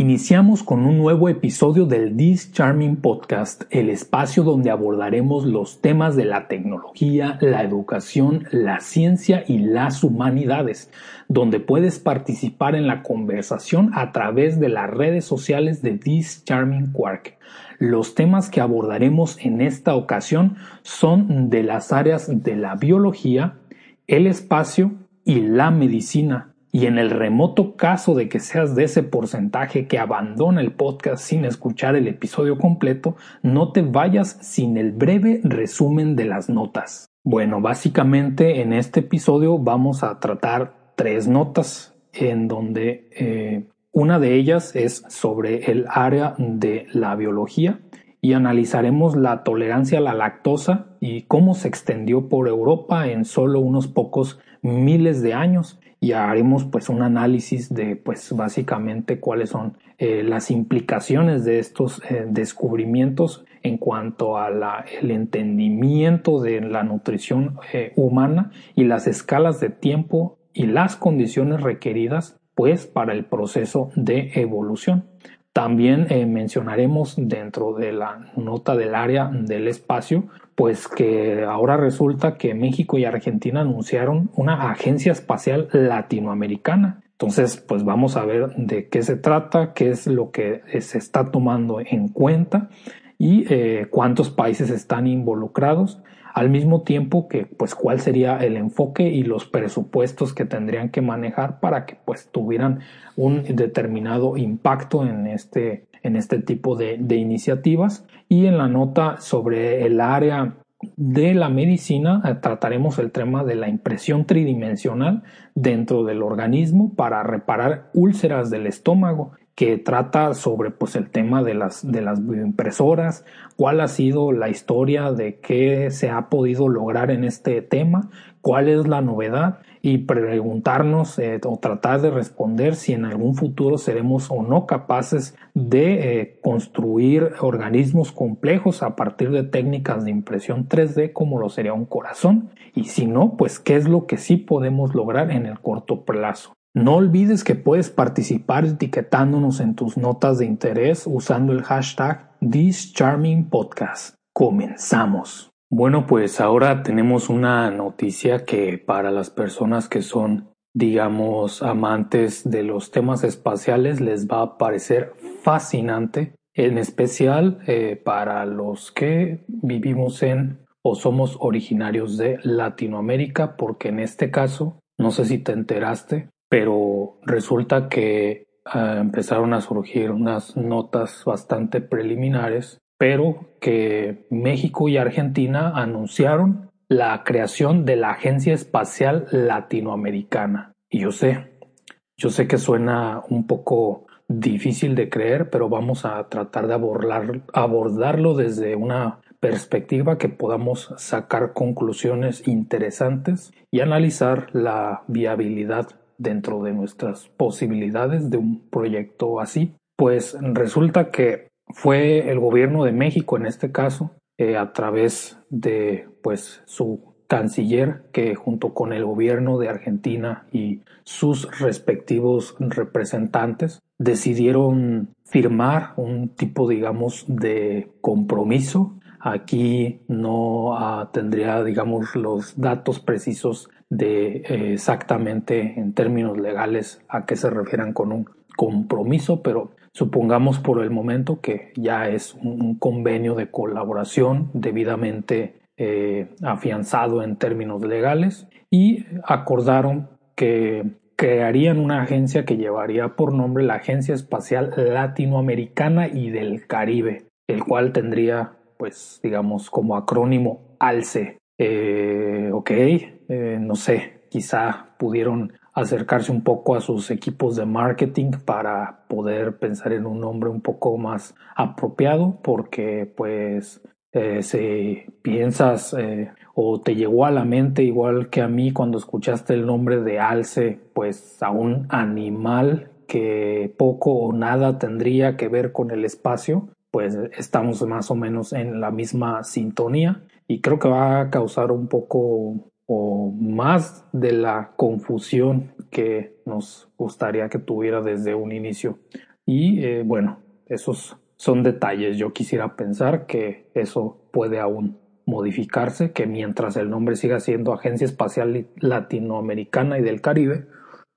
Iniciamos con un nuevo episodio del This Charming Podcast, el espacio donde abordaremos los temas de la tecnología, la educación, la ciencia y las humanidades, donde puedes participar en la conversación a través de las redes sociales de This Charming Quark. Los temas que abordaremos en esta ocasión son de las áreas de la biología, el espacio y la medicina y en el remoto caso de que seas de ese porcentaje que abandona el podcast sin escuchar el episodio completo, no te vayas sin el breve resumen de las notas. Bueno, básicamente en este episodio vamos a tratar tres notas en donde eh, una de ellas es sobre el área de la biología y analizaremos la tolerancia a la lactosa y cómo se extendió por Europa en solo unos pocos miles de años y haremos pues un análisis de pues básicamente cuáles son eh, las implicaciones de estos eh, descubrimientos en cuanto a la, el entendimiento de la nutrición eh, humana y las escalas de tiempo y las condiciones requeridas pues para el proceso de evolución. También mencionaremos dentro de la nota del área del espacio pues que ahora resulta que México y Argentina anunciaron una agencia espacial latinoamericana. Entonces, pues vamos a ver de qué se trata, qué es lo que se está tomando en cuenta y eh, cuántos países están involucrados, al mismo tiempo que pues cuál sería el enfoque y los presupuestos que tendrían que manejar para que pues tuvieran un determinado impacto en este en este tipo de, iniciativas y en la nota sobre el área de la medicina eh, trataremos el tema de la impresión tridimensional dentro del organismo para reparar úlceras del estómago que trata sobre pues el tema de las de las bioimpresoras, cuál ha sido la historia de qué se ha podido lograr en este tema, cuál es la novedad y preguntarnos eh, o tratar de responder si en algún futuro seremos o no capaces de eh, construir organismos complejos a partir de técnicas de impresión 3D como lo sería un corazón y si no, pues qué es lo que sí podemos lograr en el corto plazo. No olvides que puedes participar etiquetándonos en tus notas de interés usando el hashtag ThisCharmingPodcast. Comenzamos. Bueno, pues ahora tenemos una noticia que para las personas que son, digamos, amantes de los temas espaciales les va a parecer fascinante, en especial eh, para los que vivimos en o somos originarios de Latinoamérica, porque en este caso, no sé si te enteraste, pero resulta que ah, empezaron a surgir unas notas bastante preliminares pero que México y Argentina anunciaron la creación de la Agencia Espacial Latinoamericana. Y yo sé, yo sé que suena un poco difícil de creer, pero vamos a tratar de abordarlo desde una perspectiva que podamos sacar conclusiones interesantes y analizar la viabilidad dentro de nuestras posibilidades de un proyecto así. Pues resulta que fue el gobierno de México en este caso, eh, a través de pues su canciller que junto con el gobierno de Argentina y sus respectivos representantes decidieron firmar un tipo digamos de compromiso aquí no ah, tendría digamos los datos precisos de eh, exactamente en términos legales a qué se refieran con un compromiso pero Supongamos por el momento que ya es un, convenio de colaboración debidamente eh, afianzado en términos legales y acordaron que crearían una agencia que llevaría por nombre la Agencia Espacial Latinoamericana y del Caribe, el cual tendría, pues, digamos, como acrónimo ALCE. Eh, ok, eh, no sé, quizá pudieron acercarse un poco a sus equipos de marketing para poder pensar en un nombre un poco más apropiado porque pues eh, si piensas eh, o te llegó a la mente igual que a mí cuando escuchaste el nombre de alce pues a un animal que poco o nada tendría que ver con el espacio pues estamos más o menos en la misma sintonía y creo que va a causar un poco o más de la confusión que nos gustaría que tuviera desde un inicio. Y eh, bueno, esos son detalles. Yo quisiera pensar que eso puede aún modificarse, que mientras el nombre siga siendo Agencia Espacial Latinoamericana y del Caribe,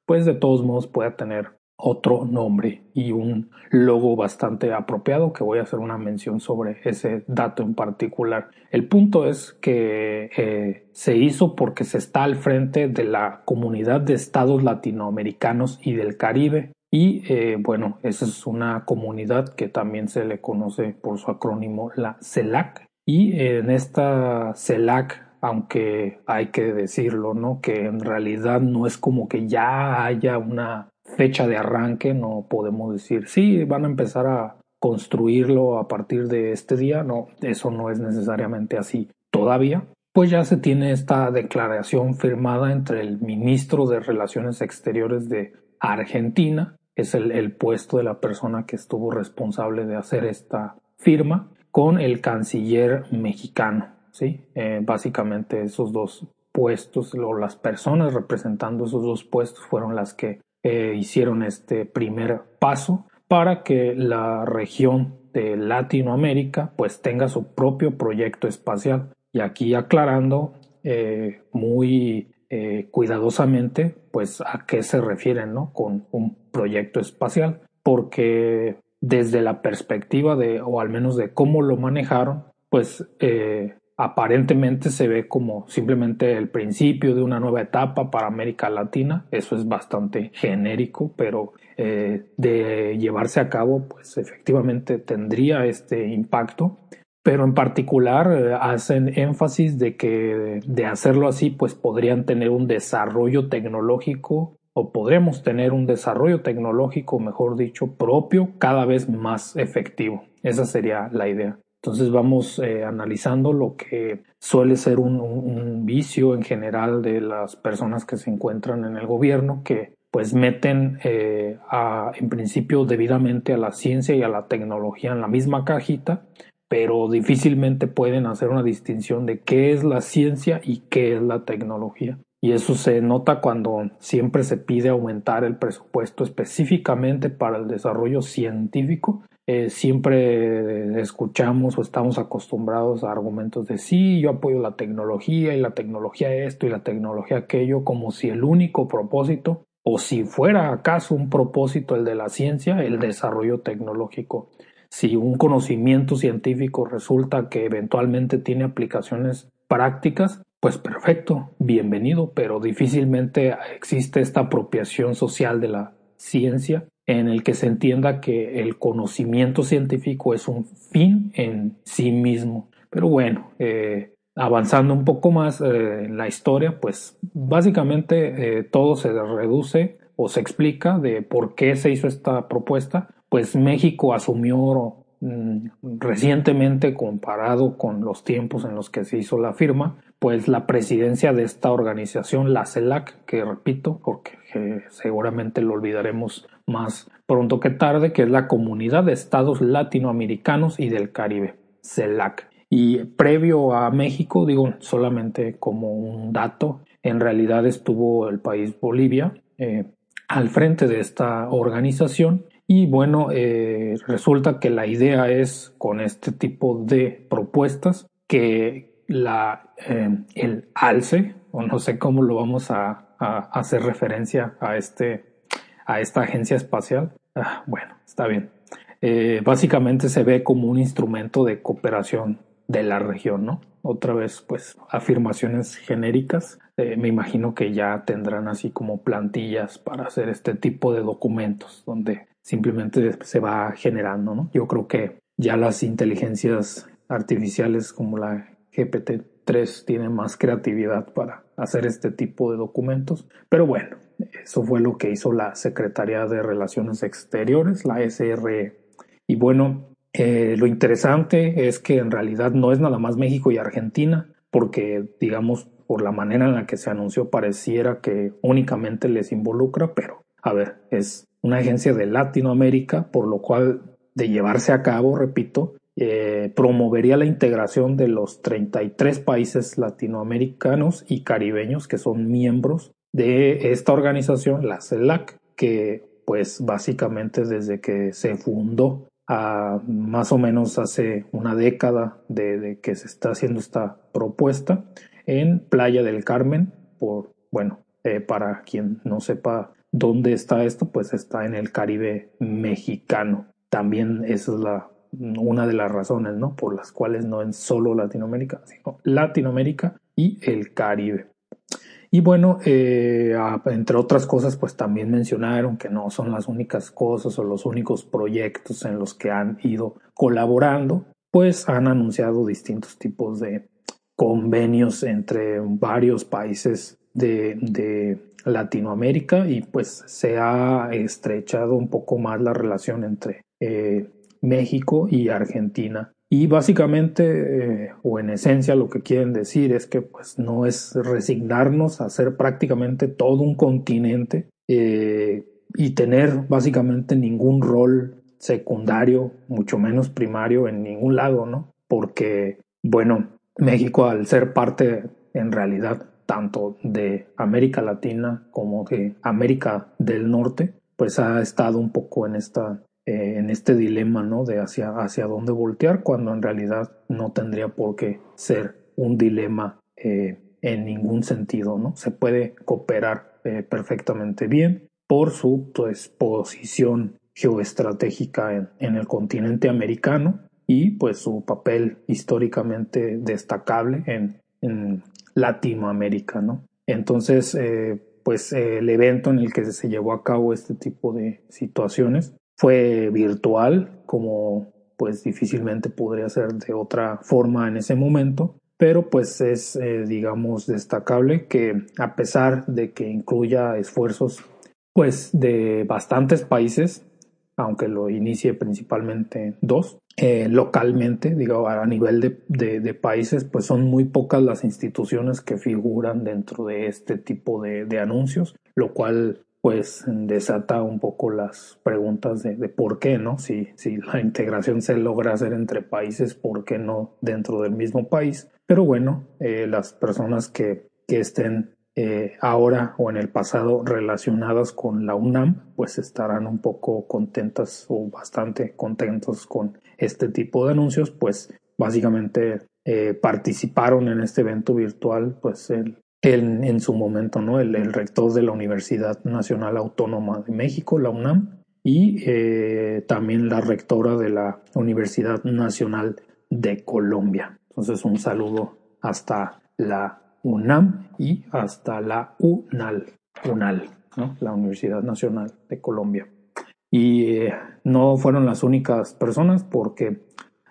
pues de todos modos pueda tener otro nombre y un logo bastante apropiado que voy a hacer una mención sobre ese dato en particular. El punto es que eh, se hizo porque se está al frente de la comunidad de estados latinoamericanos y del Caribe y eh, bueno, esa es una comunidad que también se le conoce por su acrónimo la CELAC y en esta CELAC aunque hay que decirlo, ¿no? Que en realidad no es como que ya haya una fecha de arranque, no podemos decir, sí, van a empezar a construirlo a partir de este día, no, eso no es necesariamente así todavía. Pues ya se tiene esta declaración firmada entre el ministro de Relaciones Exteriores de Argentina, es el, puesto de la persona que estuvo responsable de hacer esta firma, con el canciller mexicano, ¿sí? Eh, básicamente esos dos puestos o las personas representando esos dos puestos fueron las que eh, hicieron este primer paso para que la región de Latinoamérica pues tenga su propio proyecto espacial. Y aquí aclarando eh, muy eh, cuidadosamente pues a qué se refieren ¿no? con un proyecto espacial. Porque desde la perspectiva de, o al menos de cómo lo manejaron, pues aparentemente se ve como simplemente el principio de una nueva etapa para América Latina. Eso es bastante genérico, pero eh, de llevarse a cabo, pues efectivamente tendría este impacto. Pero en particular eh, hacen énfasis de que de hacerlo así, pues podrían tener un desarrollo tecnológico o podremos tener un desarrollo tecnológico, mejor dicho, propio, cada vez más efectivo. Esa sería la idea. Entonces vamos eh, analizando lo que suele ser un, vicio en general de las personas que se encuentran en el gobierno, que pues meten eh, en principio debidamente a la ciencia y a la tecnología en la misma cajita, pero difícilmente pueden hacer una distinción de qué es la ciencia y qué es la tecnología. Y eso se nota cuando siempre se pide aumentar el presupuesto específicamente para el desarrollo científico eh, siempre escuchamos o estamos acostumbrados a argumentos de sí, yo apoyo la tecnología y la tecnología esto y la tecnología aquello, como si el único propósito, o si fuera acaso un propósito el de la ciencia, el desarrollo tecnológico. Si un conocimiento científico resulta que eventualmente tiene aplicaciones prácticas, pues perfecto, bienvenido, pero difícilmente existe esta apropiación social de la ciencia en el que se entienda que el conocimiento científico es un fin en sí mismo. Pero bueno, eh, avanzando un poco más eh, en la historia, pues básicamente eh, todo se reduce o se explica de por qué se hizo esta propuesta. Pues México asumió mm, recientemente comparado con los tiempos en los que se hizo la firma, pues la presidencia de esta organización, la CELAC, que repito, porque seguramente lo olvidaremos más pronto que tarde, que es la Comunidad de Estados Latinoamericanos y del Caribe, CELAC. Y previo a México, digo solamente como un dato, en realidad estuvo el país Bolivia eh, al frente de esta organización y bueno, eh, resulta que la idea es con este tipo de propuestas que la, eh, el ALCE, o no sé cómo lo vamos a, hacer referencia a, este, a esta agencia espacial, ah, bueno, está bien. Eh, básicamente se ve como un instrumento de cooperación de la región, ¿no? Otra vez, pues, afirmaciones genéricas. Eh, me imagino que ya tendrán así como plantillas para hacer este tipo de documentos donde simplemente se va generando, ¿no? Yo creo que ya las inteligencias artificiales como la GPT-3 tiene más creatividad para hacer este tipo de documentos. Pero bueno, eso fue lo que hizo la Secretaría de Relaciones Exteriores, la SRE. Y bueno, eh, lo interesante es que en realidad no es nada más México y Argentina, porque digamos, por la manera en la que se anunció pareciera que únicamente les involucra, pero a ver, es una agencia de Latinoamérica, por lo cual de llevarse a cabo, repito, eh, promovería la integración de los 33 países latinoamericanos y caribeños que son miembros de esta organización, la CELAC, que pues básicamente desde que se fundó más o menos hace una década de, que se está haciendo esta propuesta en Playa del Carmen, por, bueno, eh, para quien no sepa dónde está esto, pues está en el Caribe mexicano. También esa es la, una de las razones, ¿no? Por las cuales no en solo Latinoamérica, sino Latinoamérica y el Caribe. Y bueno, eh, entre otras cosas, pues también mencionaron que no son las únicas cosas o los únicos proyectos en los que han ido colaborando, pues han anunciado distintos tipos de convenios entre varios países de, de Latinoamérica y pues se ha estrechado un poco más la relación entre eh, México y Argentina y básicamente, eh, o en esencia, lo que quieren decir es que pues, no es resignarnos a ser prácticamente todo un continente eh, y tener básicamente ningún rol secundario, mucho menos primario en ningún lado, ¿no? Porque, bueno, México al ser parte en realidad tanto de América Latina como de América del Norte, pues ha estado un poco en esta eh, en este dilema, ¿no? De hacia, hacia dónde voltear, cuando en realidad no tendría por qué ser un dilema eh, en ningún sentido, ¿no? Se puede cooperar eh, perfectamente bien por su pues, posición geoestratégica en, en, el continente americano y pues su papel históricamente destacable en, en Latinoamérica, ¿no? Entonces, pues el evento en el que se llevó a cabo este tipo de situaciones fue virtual, como pues difícilmente podría ser de otra forma en ese momento, pero pues es eh, digamos destacable que a pesar de que incluya esfuerzos pues de bastantes países, aunque lo inicie principalmente dos, eh, localmente, digo, a nivel de, países, pues son muy pocas las instituciones que figuran dentro de este tipo de anuncios, lo cual pues desata un poco las preguntas de, por qué, ¿no? Si, si la integración se logra hacer entre países, ¿por qué no dentro del mismo país? Pero bueno, eh, las personas que, que estén eh, ahora o en el pasado relacionadas con la UNAM, pues estarán un poco contentas o bastante contentos con este tipo de anuncios, pues básicamente eh, participaron en este evento virtual, pues el, en, en su momento, ¿no? El, rector de la Universidad Nacional Autónoma de México, la UNAM, y eh, también la rectora de la Universidad Nacional de Colombia. Entonces, un saludo hasta la UNAM y hasta la UNAL, UNAL, ¿no? la Universidad Nacional de Colombia. Y eh, no fueron las únicas personas porque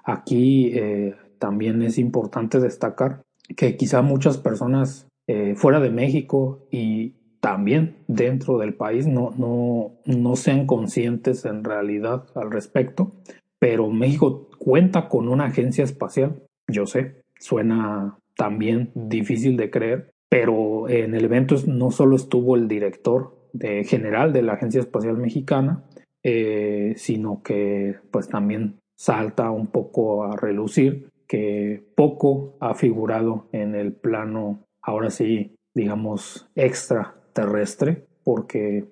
aquí eh, también es importante destacar que quizá muchas personas eh, fuera de México y también dentro del país. No, no, no sean conscientes en realidad al respecto, pero México cuenta con una agencia espacial, yo sé, suena también difícil de creer, pero en el evento no solo estuvo el director de, general de la Agencia Espacial Mexicana, eh, sino que pues también salta un poco a relucir que poco ha figurado en el plano ahora sí, digamos, extraterrestre, porque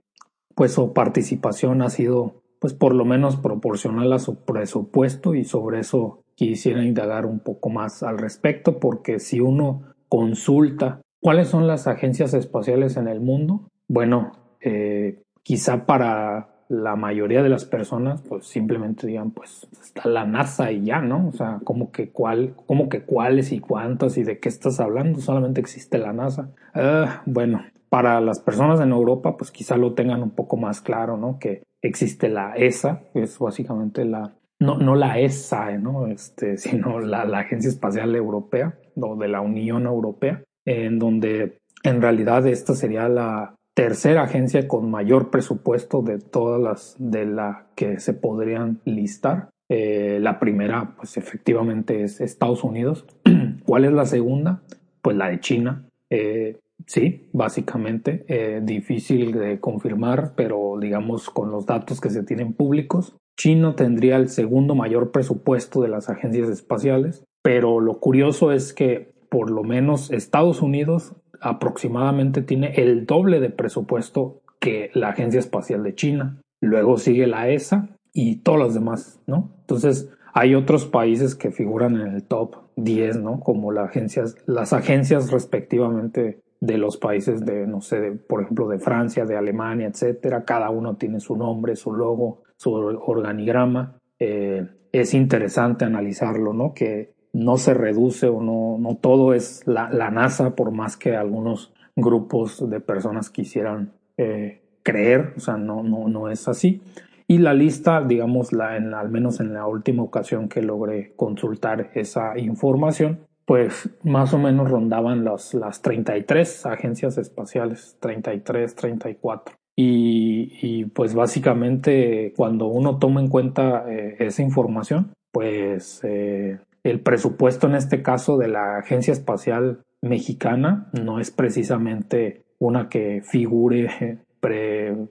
pues su participación ha sido pues por lo menos proporcional a su presupuesto y sobre eso quisiera indagar un poco más al respecto porque si uno consulta cuáles son las agencias espaciales en el mundo, bueno, eh, quizá para la mayoría de las personas pues simplemente digan pues está la NASA y ya, ¿no? O sea, como que cuál, como que cuáles y cuántas y de qué estás hablando, solamente existe la NASA. Ah, bueno, para las personas en Europa pues quizá lo tengan un poco más claro, ¿no? Que existe la ESA, que es básicamente la no, no la ESA, ¿no? Este, sino la, la Agencia Espacial Europea o de la Unión Europea, en donde en realidad esta sería la, tercera agencia con mayor presupuesto de todas las de la que se podrían listar. Eh, la primera, pues efectivamente es Estados Unidos. ¿Cuál es la segunda? Pues la de China. Eh, sí, básicamente, eh, difícil de confirmar, pero digamos con los datos que se tienen públicos. China tendría el segundo mayor presupuesto de las agencias espaciales, pero lo curioso es que por lo menos Estados Unidos aproximadamente tiene el doble de presupuesto que la Agencia Espacial de China. luego sigue la ESA y todos los demás, ¿no? Entonces, hay otros países que figuran en el top 10, ¿no? Como las agencias, las agencias respectivamente de los países de, no sé, por ejemplo, de Francia, de Alemania, etcétera. Cada uno tiene su nombre, su logo, su organigrama. Eh, es interesante analizarlo, ¿no? Que no se reduce o no, no todo es la, NASA, por más que algunos grupos de personas quisieran eh, creer, o sea, no, no, no es así. Y la lista, digamos, la, en, al menos en la última ocasión que logré consultar esa información, pues más o menos rondaban las, las 33 agencias espaciales, 33, 34. Y, y pues básicamente cuando uno toma en cuenta eh, esa información, pues eh, el presupuesto en este caso de la Agencia Espacial Mexicana no es precisamente una que figure,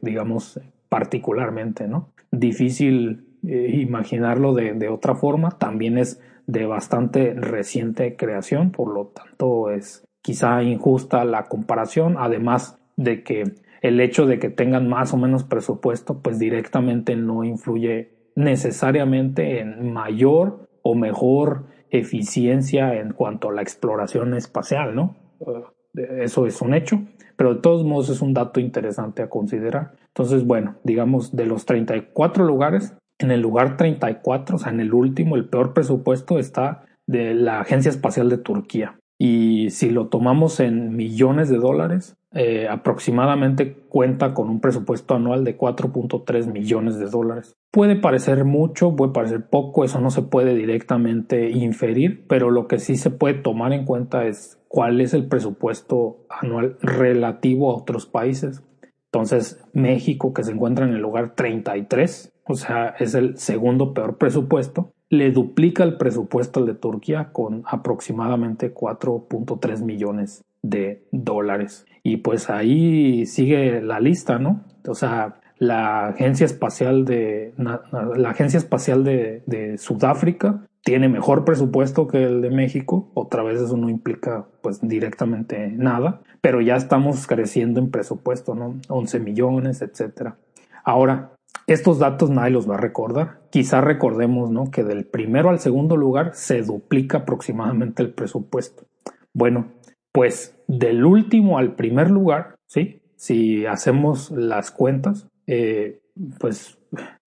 digamos, particularmente, ¿no? Difícil eh, imaginarlo de, de, otra forma, también es de bastante reciente creación, por lo tanto es quizá injusta la comparación, además de que el hecho de que tengan más o menos presupuesto, pues directamente no influye necesariamente en mayor o mejor eficiencia en cuanto a la exploración espacial, ¿no? Eso es un hecho, pero de todos modos es un dato interesante a considerar. Entonces, bueno, digamos, de los 34 lugares, en el lugar 34, o sea, en el último, el peor presupuesto está de la Agencia Espacial de Turquía. Y si lo tomamos en millones de dólares, eh, aproximadamente cuenta con un presupuesto anual de 4.3 millones de dólares. Puede parecer mucho, puede parecer poco, eso no se puede directamente inferir, pero lo que sí se puede tomar en cuenta es cuál es el presupuesto anual relativo a otros países. Entonces, México, que se encuentra en el lugar 33, o sea, es el segundo peor presupuesto, le duplica el presupuesto al de Turquía con aproximadamente 4.3 millones de dólares. Y pues ahí sigue la lista, ¿no? O sea, la Agencia Espacial de la Agencia Espacial de, Sudáfrica tiene mejor presupuesto que el de México. Otra vez eso no implica pues directamente nada, pero ya estamos creciendo en presupuesto, ¿no? 11 millones, etcétera. Ahora, estos datos nadie los va a recordar. Quizá recordemos, ¿no? Que del primero al segundo lugar se duplica aproximadamente el presupuesto. Bueno, pues del último al primer lugar, ¿sí? Si hacemos las cuentas, eh, pues,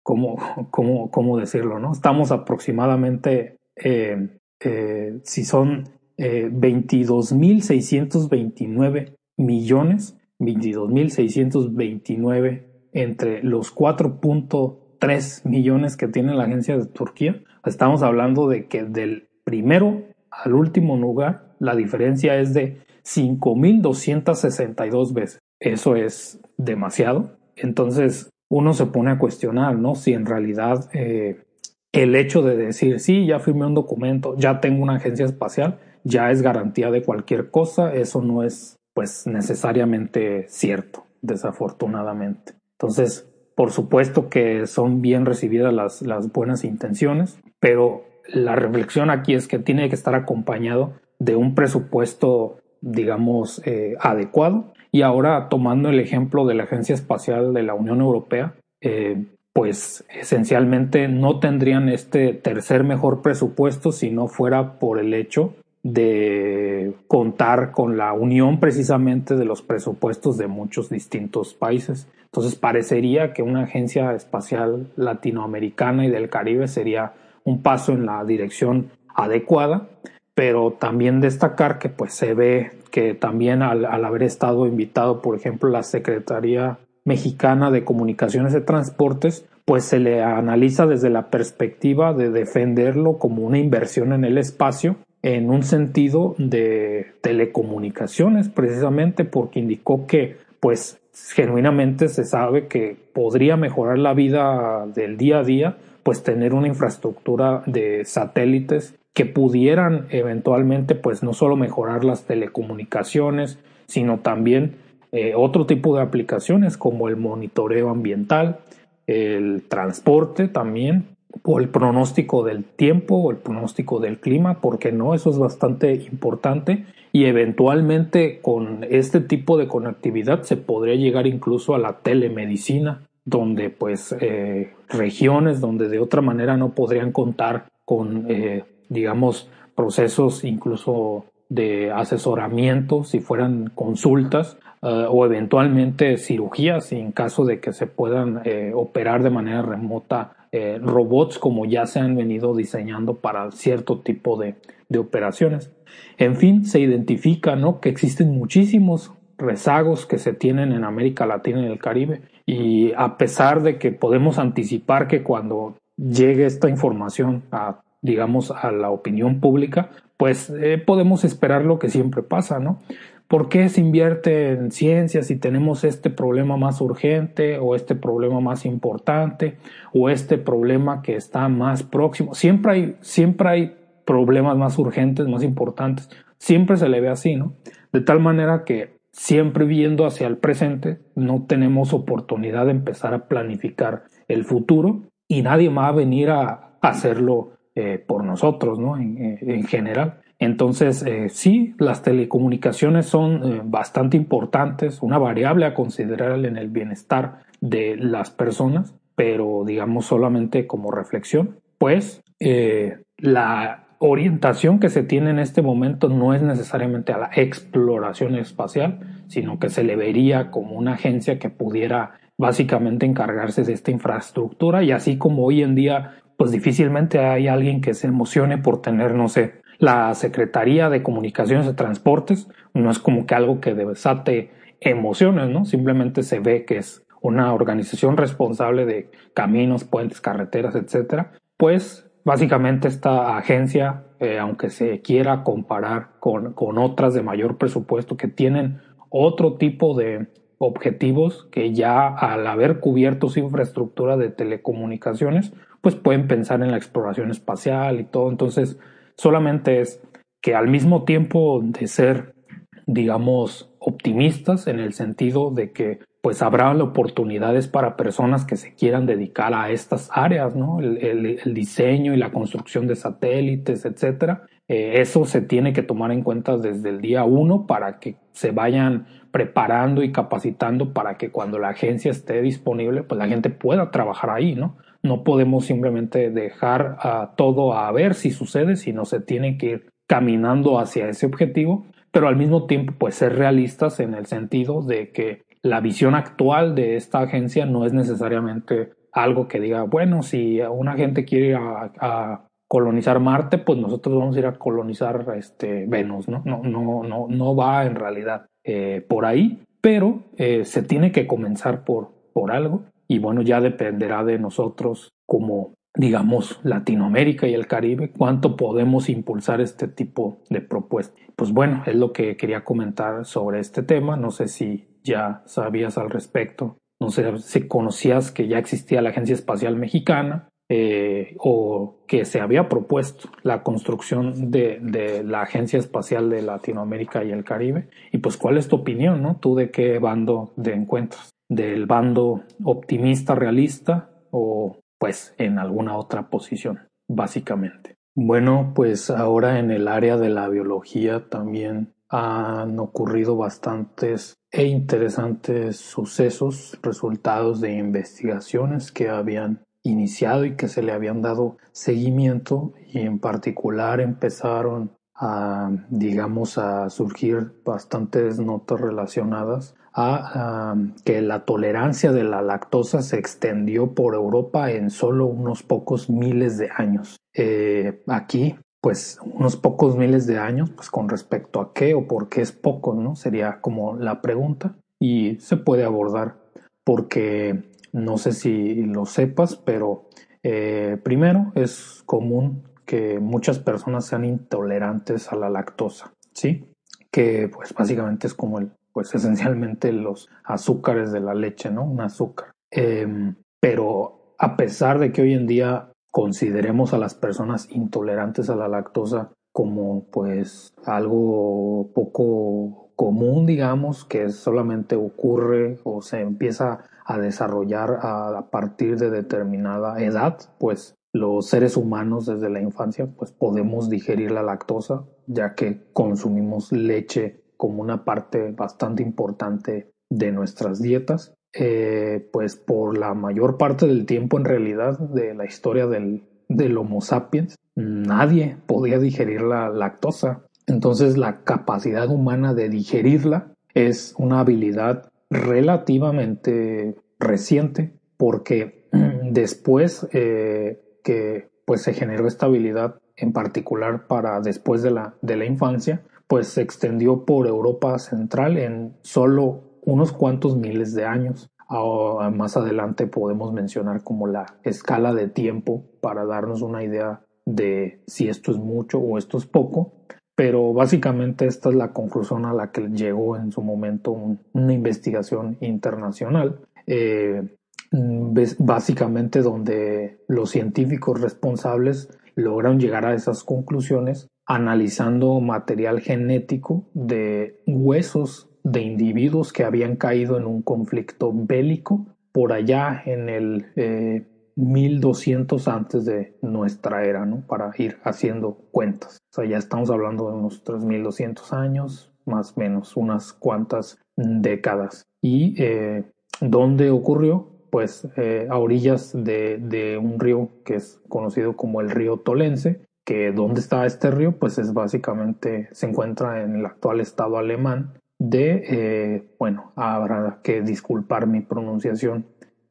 ¿cómo, cómo, ¿cómo, decirlo, no? Estamos aproximadamente, eh, eh, si son 22.629 millones, 22.629 entre los 4.3 millones que tiene la agencia de Turquía, estamos hablando de que del primero al último lugar la diferencia es de 5.262 veces. Eso es demasiado. Entonces uno se pone a cuestionar, ¿no? Si en realidad eh, el hecho de decir, sí, ya firmé un documento, ya tengo una agencia espacial, ya es garantía de cualquier cosa, eso no es pues necesariamente cierto, desafortunadamente. Entonces, por supuesto que son bien recibidas las, buenas intenciones, pero la reflexión aquí es que tiene que estar acompañado de un presupuesto, digamos, eh, adecuado. Y ahora, tomando el ejemplo de la Agencia Espacial de la Unión Europea, eh, pues esencialmente no tendrían este tercer mejor presupuesto si no fuera por el hecho de contar con la unión precisamente de los presupuestos de muchos distintos países. Entonces parecería que una agencia espacial latinoamericana y del Caribe sería un paso en la dirección adecuada, pero también destacar que pues se ve que también al, haber estado invitado, por ejemplo, la Secretaría Mexicana de Comunicaciones y Transportes, pues se le analiza desde la perspectiva de defenderlo como una inversión en el espacio en un sentido de telecomunicaciones, precisamente porque indicó que pues genuinamente se sabe que podría mejorar la vida del día a día, pues tener una infraestructura de satélites que pudieran eventualmente pues no solo mejorar las telecomunicaciones, sino también eh, otro tipo de aplicaciones como el monitoreo ambiental, el transporte también, o el pronóstico del tiempo o el pronóstico del clima, porque no, eso es bastante importante. Y eventualmente con este tipo de conectividad se podría llegar incluso a la telemedicina donde pues eh, regiones donde de otra manera no podrían contar con, eh, digamos, procesos incluso de asesoramiento si fueran consultas eh, o eventualmente cirugías en caso de que se puedan operar de manera remota robots como ya se han venido diseñando para cierto tipo de, de operaciones. En fin, se identifica ¿no? que existen muchísimos rezagos que se tienen en América Latina y el Caribe. Y a pesar de que podemos anticipar que cuando llegue esta información a, digamos, a la opinión pública, pues eh, podemos esperar lo que siempre pasa, ¿no? ¿Por qué se invierte en ciencias si tenemos este problema más urgente o este problema más importante o este problema que está más próximo? Siempre hay, siempre hay problemas más urgentes, más importantes. Siempre se le ve así, ¿no? De tal manera que siempre viendo hacia el presente, no tenemos oportunidad de empezar a planificar el futuro y nadie va a venir a hacerlo eh, por nosotros, ¿no? En, eh, general. Entonces, eh, sí, las telecomunicaciones son bastante importantes, una variable a considerar en el bienestar de las personas, pero digamos solamente como reflexión, pues la orientación que se tiene en este momento no es necesariamente a la exploración espacial, sino que se le vería como una agencia que pudiera básicamente encargarse de esta infraestructura y así como hoy en día pues difícilmente hay alguien que se emocione por tener, no sé, la Secretaría de Comunicaciones y Transportes, no es como que algo que desate emociones, ¿no? Simplemente se ve que es una organización responsable de caminos, puentes, carreteras, etcétera, pues Básicamente esta agencia, eh, aunque se quiera comparar con, con otras de mayor presupuesto que tienen otro tipo de objetivos que ya al haber cubierto su infraestructura de telecomunicaciones, pues pueden pensar en la exploración espacial y todo. Entonces, solamente es que al mismo tiempo de ser, digamos, optimistas en el sentido de que pues habrá oportunidades para personas que se quieran dedicar a estas áreas, ¿no? El, diseño y la construcción de satélites, etcétera. Eh, eso se tiene que tomar en cuenta desde el día uno para que se vayan preparando y capacitando para que cuando la agencia esté disponible, pues la gente pueda trabajar ahí, ¿no? No podemos simplemente dejar a todo a ver si sucede, sino se tiene que ir caminando hacia ese objetivo, pero al mismo tiempo, pues ser realistas en el sentido de que la visión actual de esta agencia no es necesariamente algo que diga, bueno, si una gente quiere ir a, colonizar Marte, pues nosotros vamos a ir a colonizar este, Venus, ¿no? No, no, no, no va en realidad eh, por ahí, pero eh, se tiene que comenzar por, por algo y bueno, ya dependerá de nosotros como digamos, Latinoamérica y el Caribe, cuánto podemos impulsar este tipo de propuestas. Pues bueno, es lo que quería comentar sobre este tema. No sé si ya sabías al respecto. No sé si conocías que ya existía la Agencia Espacial Mexicana eh, o que se había propuesto la construcción de, de, la Agencia Espacial de Latinoamérica y el Caribe. Y pues, ¿cuál es tu opinión? ¿no? ¿Tú de qué bando de encuentros? ¿Del bando optimista, realista o pues en alguna otra posición, básicamente? Bueno, pues ahora en el área de la biología también han ocurrido bastantes e interesantes sucesos, resultados de investigaciones que habían iniciado y que se le habían dado seguimiento y en particular empezaron a, digamos, a surgir bastantes notas relacionadas a, que la tolerancia de la lactosa se extendió por Europa en solo unos pocos miles de años. Eh, aquí pues unos pocos miles de años, pues con respecto a qué o por qué es poco, ¿no? Sería como la pregunta y se puede abordar porque no sé si lo sepas, pero eh, primero es común que muchas personas sean intolerantes a la lactosa, ¿sí? Que pues básicamente es como el, pues esencialmente los azúcares de la leche, ¿no? Un azúcar. Em, pero a pesar de que hoy en día consideremos a las personas intolerantes a la lactosa como pues algo poco común, digamos, que solamente ocurre o se empieza a desarrollar a, partir de determinada edad, pues los seres humanos desde la infancia pues podemos digerir la lactosa ya que consumimos leche como una parte bastante importante de nuestras dietas eh, pues por la mayor parte del tiempo en realidad de la historia del, del Homo sapiens, nadie podía digerir la lactosa. Entonces la capacidad humana de digerirla es una habilidad relativamente reciente porque después eh, que pues se generó esta habilidad en particular para después de la, de la infancia, pues se extendió por Europa Central en solo unos cuantos miles de años. más adelante podemos mencionar como la escala de tiempo para darnos una idea de si esto es mucho o esto es poco, pero básicamente esta es la conclusión a la que llegó en su momento una investigación internacional, eh, básicamente donde los científicos responsables lograron llegar a esas conclusiones analizando material genético de huesos de individuos que habían caído en un conflicto bélico por allá en el eh, 1200 antes de nuestra era, ¿no? Para ir haciendo cuentas. O sea, ya estamos hablando de unos 3200 años, más o menos unas cuantas décadas. ¿Y eh, dónde ocurrió? Pues eh, a orillas de, de, un río que es conocido como el río Tolense, que dónde está este río, pues es básicamente, se encuentra en el actual estado alemán de, eh, bueno, habrá que disculpar mi pronunciación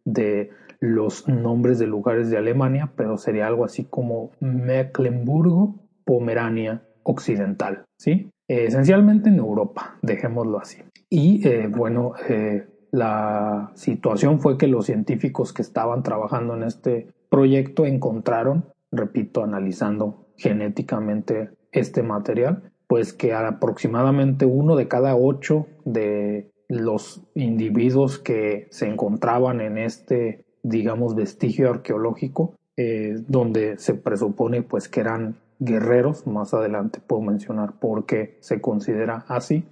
de los nombres de lugares de Alemania, pero sería algo así como Mecklenburgo, Pomerania Occidental, ¿sí? esencialmente en Europa, dejémoslo así. Y eh, bueno, eh, la situación fue que los científicos que estaban trabajando en este proyecto encontraron, repito, analizando genéticamente este material, pues que aproximadamente uno de cada ocho de los individuos que se encontraban en este digamos, vestigio arqueológico, eh, donde se presupone pues que eran guerreros, más adelante puedo mencionar por qué se considera así,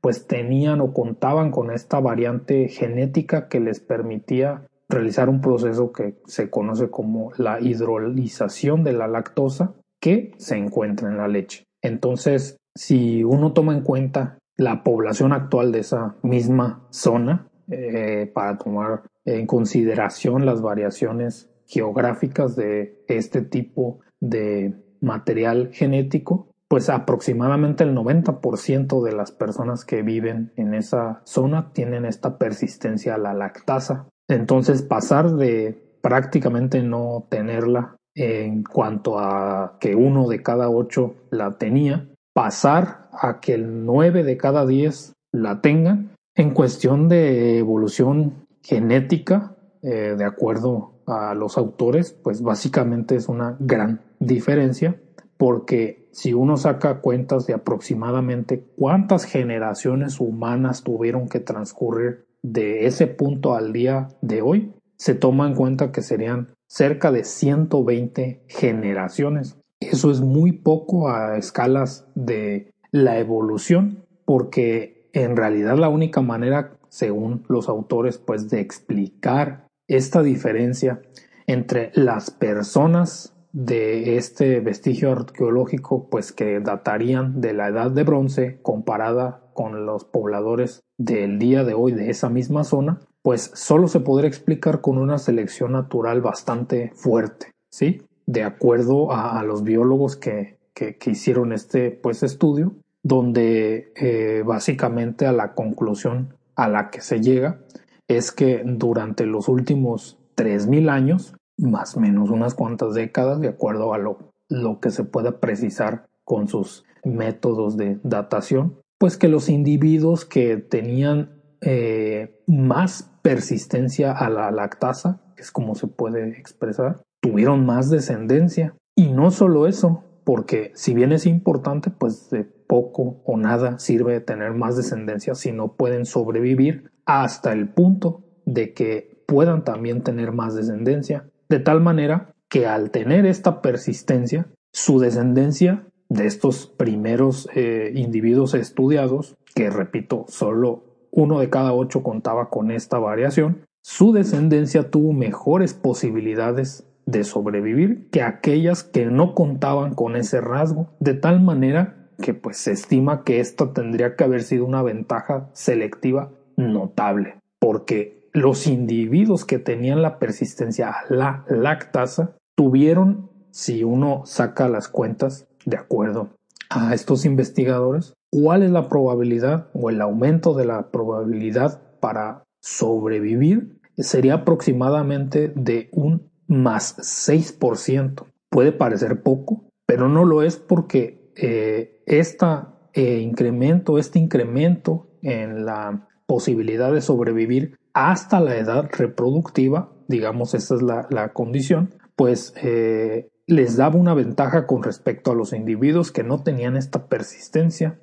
pues tenían o contaban con esta variante genética que les permitía realizar un proceso que se conoce como la hidrolización de la lactosa que se encuentra en la leche. Entonces, si uno toma en cuenta la población actual de esa misma zona, eh, para tomar en consideración las variaciones geográficas de este tipo de material genético, pues aproximadamente el 90% de las personas que viven en esa zona tienen esta persistencia a la lactasa. Entonces pasar de prácticamente no tenerla en cuanto a que uno de cada ocho la tenía, pasar a que el nueve de cada diez la tengan, en cuestión de evolución genética, eh, de acuerdo a los autores, pues básicamente es una gran diferencia porque si uno saca cuentas de aproximadamente cuántas generaciones humanas tuvieron que transcurrir de ese punto al día de hoy, se toma en cuenta que serían cerca de 120 generaciones. Eso es muy poco a escalas de la evolución, porque en realidad la única manera según los autores, pues de explicar esta diferencia entre las personas de este vestigio arqueológico, pues que datarían de la edad de bronce comparada con los pobladores del día de hoy de esa misma zona, pues solo se podrá explicar con una selección natural bastante fuerte, ¿sí? De acuerdo a, los biólogos que, que, hicieron este pues, estudio, donde eh, básicamente a la conclusión a la que se llega es que durante los últimos 3.000 años, más o menos unas cuantas décadas, de acuerdo a lo, lo que se pueda precisar con sus métodos de datación, pues que los individuos que tenían eh, más persistencia a la lactasa, que es como se puede expresar, tuvieron más descendencia. Y no solo eso, porque si bien es importante, pues de poco o nada sirve tener más descendencia si no pueden sobrevivir hasta el punto de que puedan también tener más descendencia, de tal manera que al tener esta persistencia, su descendencia de estos primeros eh, individuos estudiados, que repito, solo uno de cada ocho contaba con esta variación, su descendencia tuvo mejores posibilidades de sobrevivir que aquellas que no contaban con ese rasgo, de tal manera que pues se estima que esto tendría que haber sido una ventaja selectiva notable, porque los individuos que tenían la persistencia a la lactasa tuvieron, si uno saca las cuentas de acuerdo a estos investigadores, cuál es la probabilidad o el aumento de la probabilidad para sobrevivir sería aproximadamente de un más 6%. Puede parecer poco, pero no lo es porque eh, eh, incremento, este incremento en la posibilidad de sobrevivir hasta la edad reproductiva, digamos, esta es la, condición, pues eh, les daba una ventaja con respecto a los individuos que no tenían esta persistencia,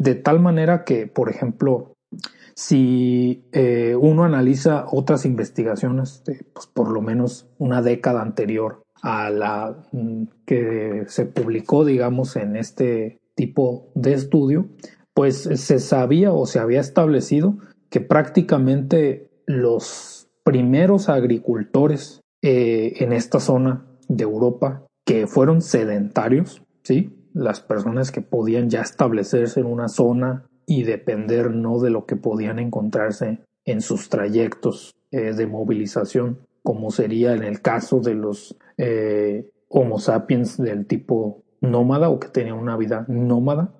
de tal manera que, por ejemplo, si eh, uno analiza otras investigaciones, de, pues por lo menos una década anterior a la mm, que se publicó, digamos, en este tipo de estudio, pues se sabía o se había establecido que prácticamente los primeros agricultores eh, en esta zona de Europa que fueron sedentarios, ¿sí? Las personas que podían ya establecerse en una zona y depender no de lo que podían encontrarse en sus trayectos eh, de movilización, como sería en el caso de los eh, Homo sapiens del tipo nómada o que tenían una vida nómada,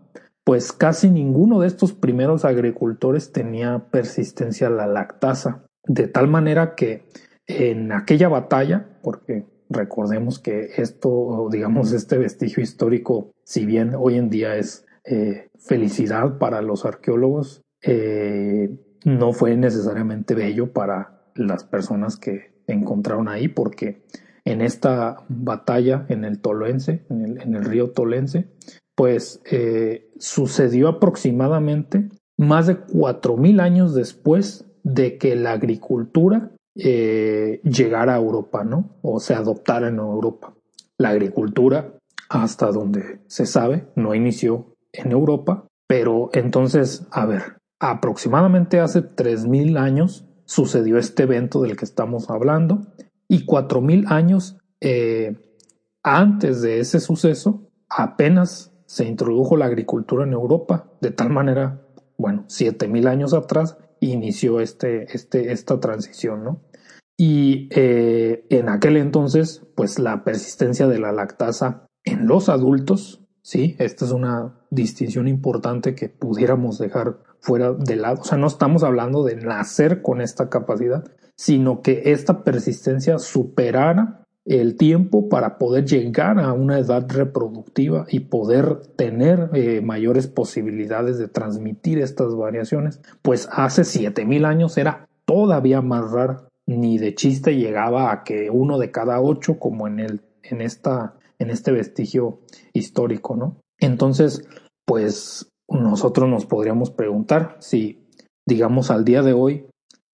pues casi ninguno de estos primeros agricultores tenía persistencia a la lactasa, de tal manera que en aquella batalla, porque recordemos que esto, digamos, este vestigio histórico, si bien hoy en día es eh, felicidad para los arqueólogos, eh, no fue necesariamente bello para las personas que encontraron ahí, porque en esta batalla en el Tolense, en el, río Tolense, pues eh, sucedió aproximadamente más de cuatro mil años después de que la agricultura llegara a Europa, ¿no? O se adoptara en Europa. La agricultura, hasta donde se sabe, no inició en Europa, pero entonces, a ver, aproximadamente hace 3.000 años sucedió este evento del que estamos hablando y 4.000 años eh, antes de ese suceso apenas se introdujo la agricultura en Europa, de tal manera, bueno, 7.000 años atrás inició este, este, esta transición, ¿no? Y eh, en aquel entonces, pues la persistencia de la lactasa en los adultos Sí, esta es una distinción importante que pudiéramos dejar fuera de lado. O sea, no estamos hablando de nacer con esta capacidad, sino que esta persistencia superara el tiempo para poder llegar a una edad reproductiva y poder tener eh, mayores posibilidades de transmitir estas variaciones, pues hace 7000 años era todavía más rara, ni de chiste llegaba a que uno de cada ocho, como en, el, en esta en este vestigio histórico, ¿no? Entonces, pues nosotros nos podríamos preguntar si, digamos, al día de hoy,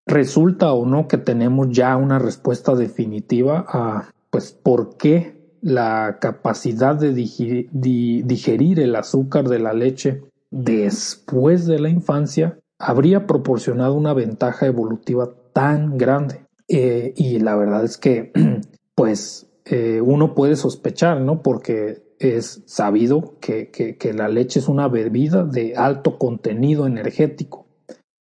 resulta o no que tenemos ya una respuesta definitiva a, pues, por qué la capacidad de digerir, el azúcar de la leche después de la infancia habría proporcionado una ventaja evolutiva tan grande. Eh, y la verdad es que, pues, eh, uno puede sospechar, ¿no? Porque es sabido que, la leche es una bebida de alto contenido energético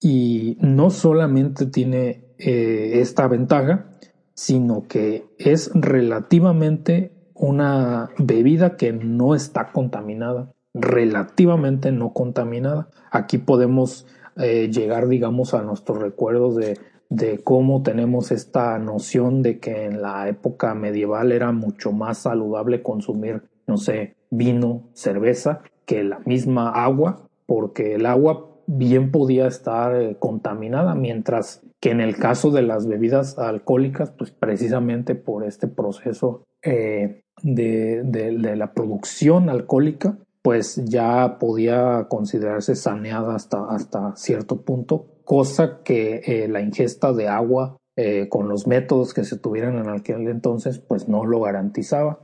y no solamente tiene eh, esta ventaja, sino que es relativamente una bebida que no está contaminada, relativamente no contaminada. Aquí podemos eh, llegar, digamos, a nuestros recuerdos de de cómo tenemos esta noción de que en la época medieval era mucho más saludable consumir, no sé, vino, cerveza, que la misma agua, porque el agua bien podía estar eh, contaminada, mientras que en el caso de las bebidas alcohólicas, pues precisamente por este proceso eh, de, de, la producción alcohólica, pues ya podía considerarse saneada hasta, hasta cierto punto cosa que eh, la ingesta de agua eh, con los métodos que se tuvieran en aquel entonces pues no lo garantizaba.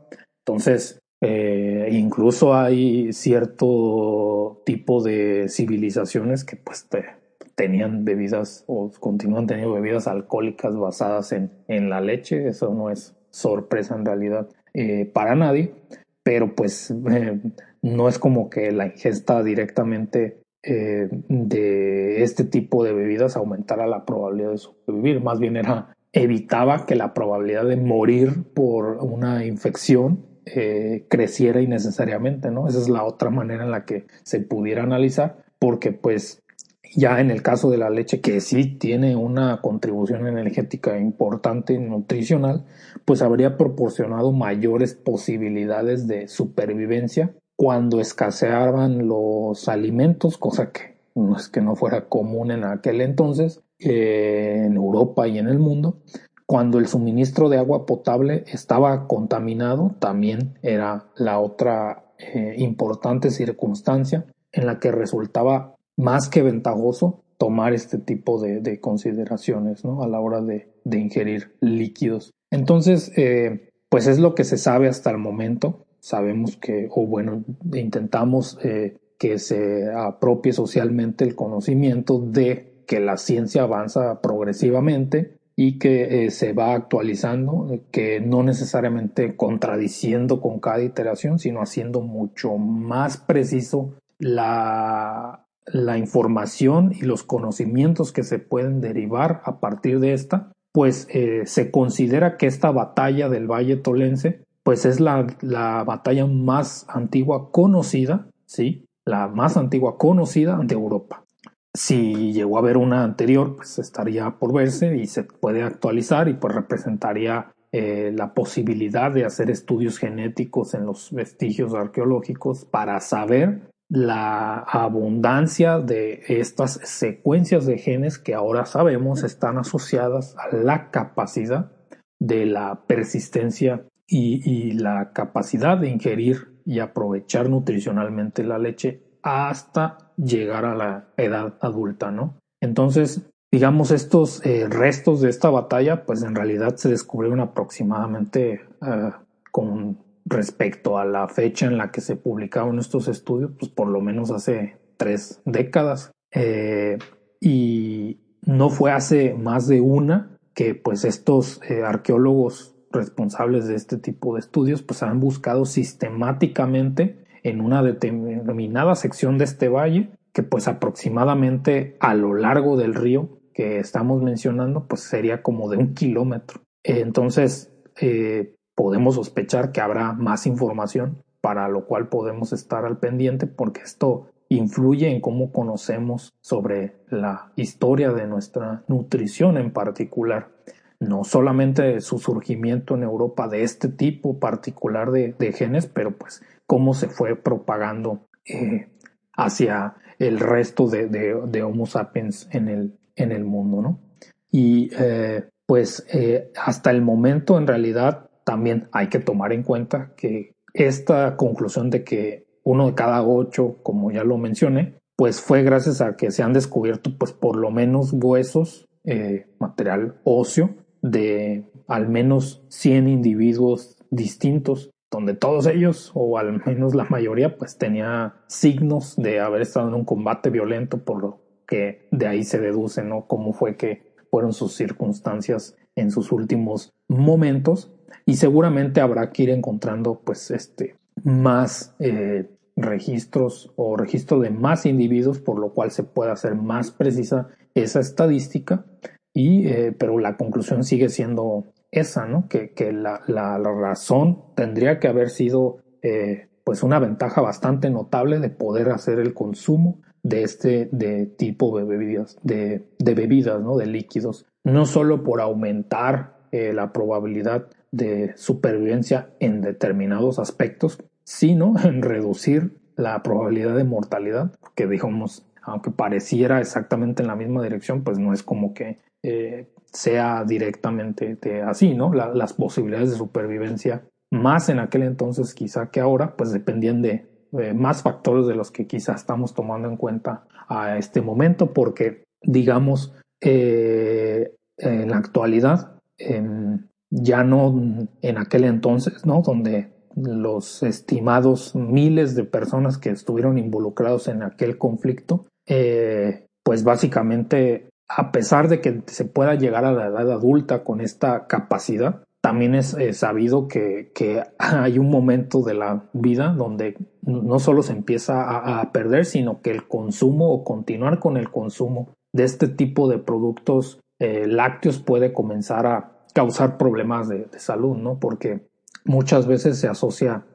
Entonces, eh, incluso hay cierto tipo de civilizaciones que pues tenían bebidas o continúan teniendo bebidas alcohólicas basadas en, en la leche. Eso no es sorpresa en realidad para nadie, pero pues no es como que la ingesta directamente eh, de este tipo de bebidas aumentara la probabilidad de sobrevivir, más bien era evitaba que la probabilidad de morir por una infección eh, creciera innecesariamente, ¿no? Esa es la otra manera en la que se pudiera analizar, porque pues ya en el caso de la leche, que sí tiene una contribución energética importante nutricional, pues habría proporcionado mayores posibilidades de supervivencia cuando escaseaban los alimentos, cosa que no es que no fuera común en aquel entonces, eh, en Europa y en el mundo, cuando el suministro de agua potable estaba contaminado, también era la otra eh, importante circunstancia en la que resultaba más que ventajoso tomar este tipo de, consideraciones ¿no? a la hora de, ingerir líquidos. Entonces, eh, pues es lo que se sabe hasta el momento. Sabemos que, o bueno, intentamos que se apropie socialmente el conocimiento de que la ciencia avanza progresivamente y que eh, se va actualizando, que no necesariamente contradiciendo con cada iteración, sino haciendo mucho más preciso la, información y los conocimientos que se pueden derivar a partir de esta, pues eh, se considera que esta batalla del Valle Tolense, pues es la, la batalla más antigua conocida, ¿sí? La más antigua conocida de Europa. Si llegó a haber una anterior, pues estaría por verse y se puede actualizar y pues representaría eh, la posibilidad de hacer estudios genéticos en los vestigios arqueológicos para saber la abundancia de estas secuencias de genes que ahora sabemos están asociadas a la capacidad de la persistencia y, la capacidad de ingerir y aprovechar nutricionalmente la leche hasta llegar a la edad adulta, ¿no? Entonces, digamos, estos eh, restos de esta batalla, pues en realidad se descubrieron aproximadamente eh, con respecto a la fecha en la que se publicaron estos estudios, pues por lo menos hace tres décadas. Eh, y no fue hace más de una que pues estos arqueólogos responsables de este tipo de estudios pues han buscado sistemáticamente en una determinada sección de este valle que pues aproximadamente a lo largo del río que estamos mencionando pues sería como de un kilómetro. Entonces eh, podemos sospechar que habrá más información para lo cual podemos estar al pendiente porque esto influye en cómo conocemos sobre la historia de nuestra nutrición en particular. No solamente su surgimiento en Europa de este tipo particular de, de genes, pero pues cómo se fue propagando eh, hacia el resto de, Homo sapiens en el, en el mundo, ¿no? Y eh, pues eh, hasta el momento en realidad también hay que tomar en cuenta que esta conclusión de que uno de cada ocho, como ya lo mencioné, pues fue gracias a que se han descubierto pues por lo menos huesos, material óseo de al menos 100 individuos distintos donde todos ellos, o al menos la mayoría, pues tenía signos de haber estado en un combate violento, por lo que de ahí se deduce, ¿no? Cómo fue que fueron sus circunstancias en sus últimos momentos. Y seguramente habrá que ir encontrando, pues, este, más eh, registros o registro de más individuos, por lo cual se puede hacer más precisa esa estadística. Y, eh, pero la conclusión sigue siendo esa, ¿no? Que, que la, la, razón tendría que haber sido eh, pues una ventaja bastante notable de poder hacer el consumo de este de tipo de bebidas, de, de bebidas, ¿no? De líquidos, no solo por aumentar eh, la probabilidad de supervivencia en determinados aspectos, sino en reducir la probabilidad de mortalidad, que digamos, aunque pareciera exactamente en la misma dirección, pues no es como que eh, sea directamente así, ¿no? las posibilidades de supervivencia, más en aquel entonces quizá que ahora, pues dependían de más factores de los que quizá estamos tomando en cuenta a este momento, porque digamos, eh, en la actualidad, ya no en aquel entonces, ¿no? Donde los estimados miles de personas que estuvieron involucrados en aquel conflicto, eh, pues básicamente a pesar de que se pueda llegar a la edad adulta con esta capacidad, también es, sabido que, hay un momento de la vida donde no solo se empieza a, perder, sino que el consumo o continuar con el consumo de este tipo de productos eh, lácteos puede comenzar a causar problemas de, salud, ¿no? Porque muchas veces se asocia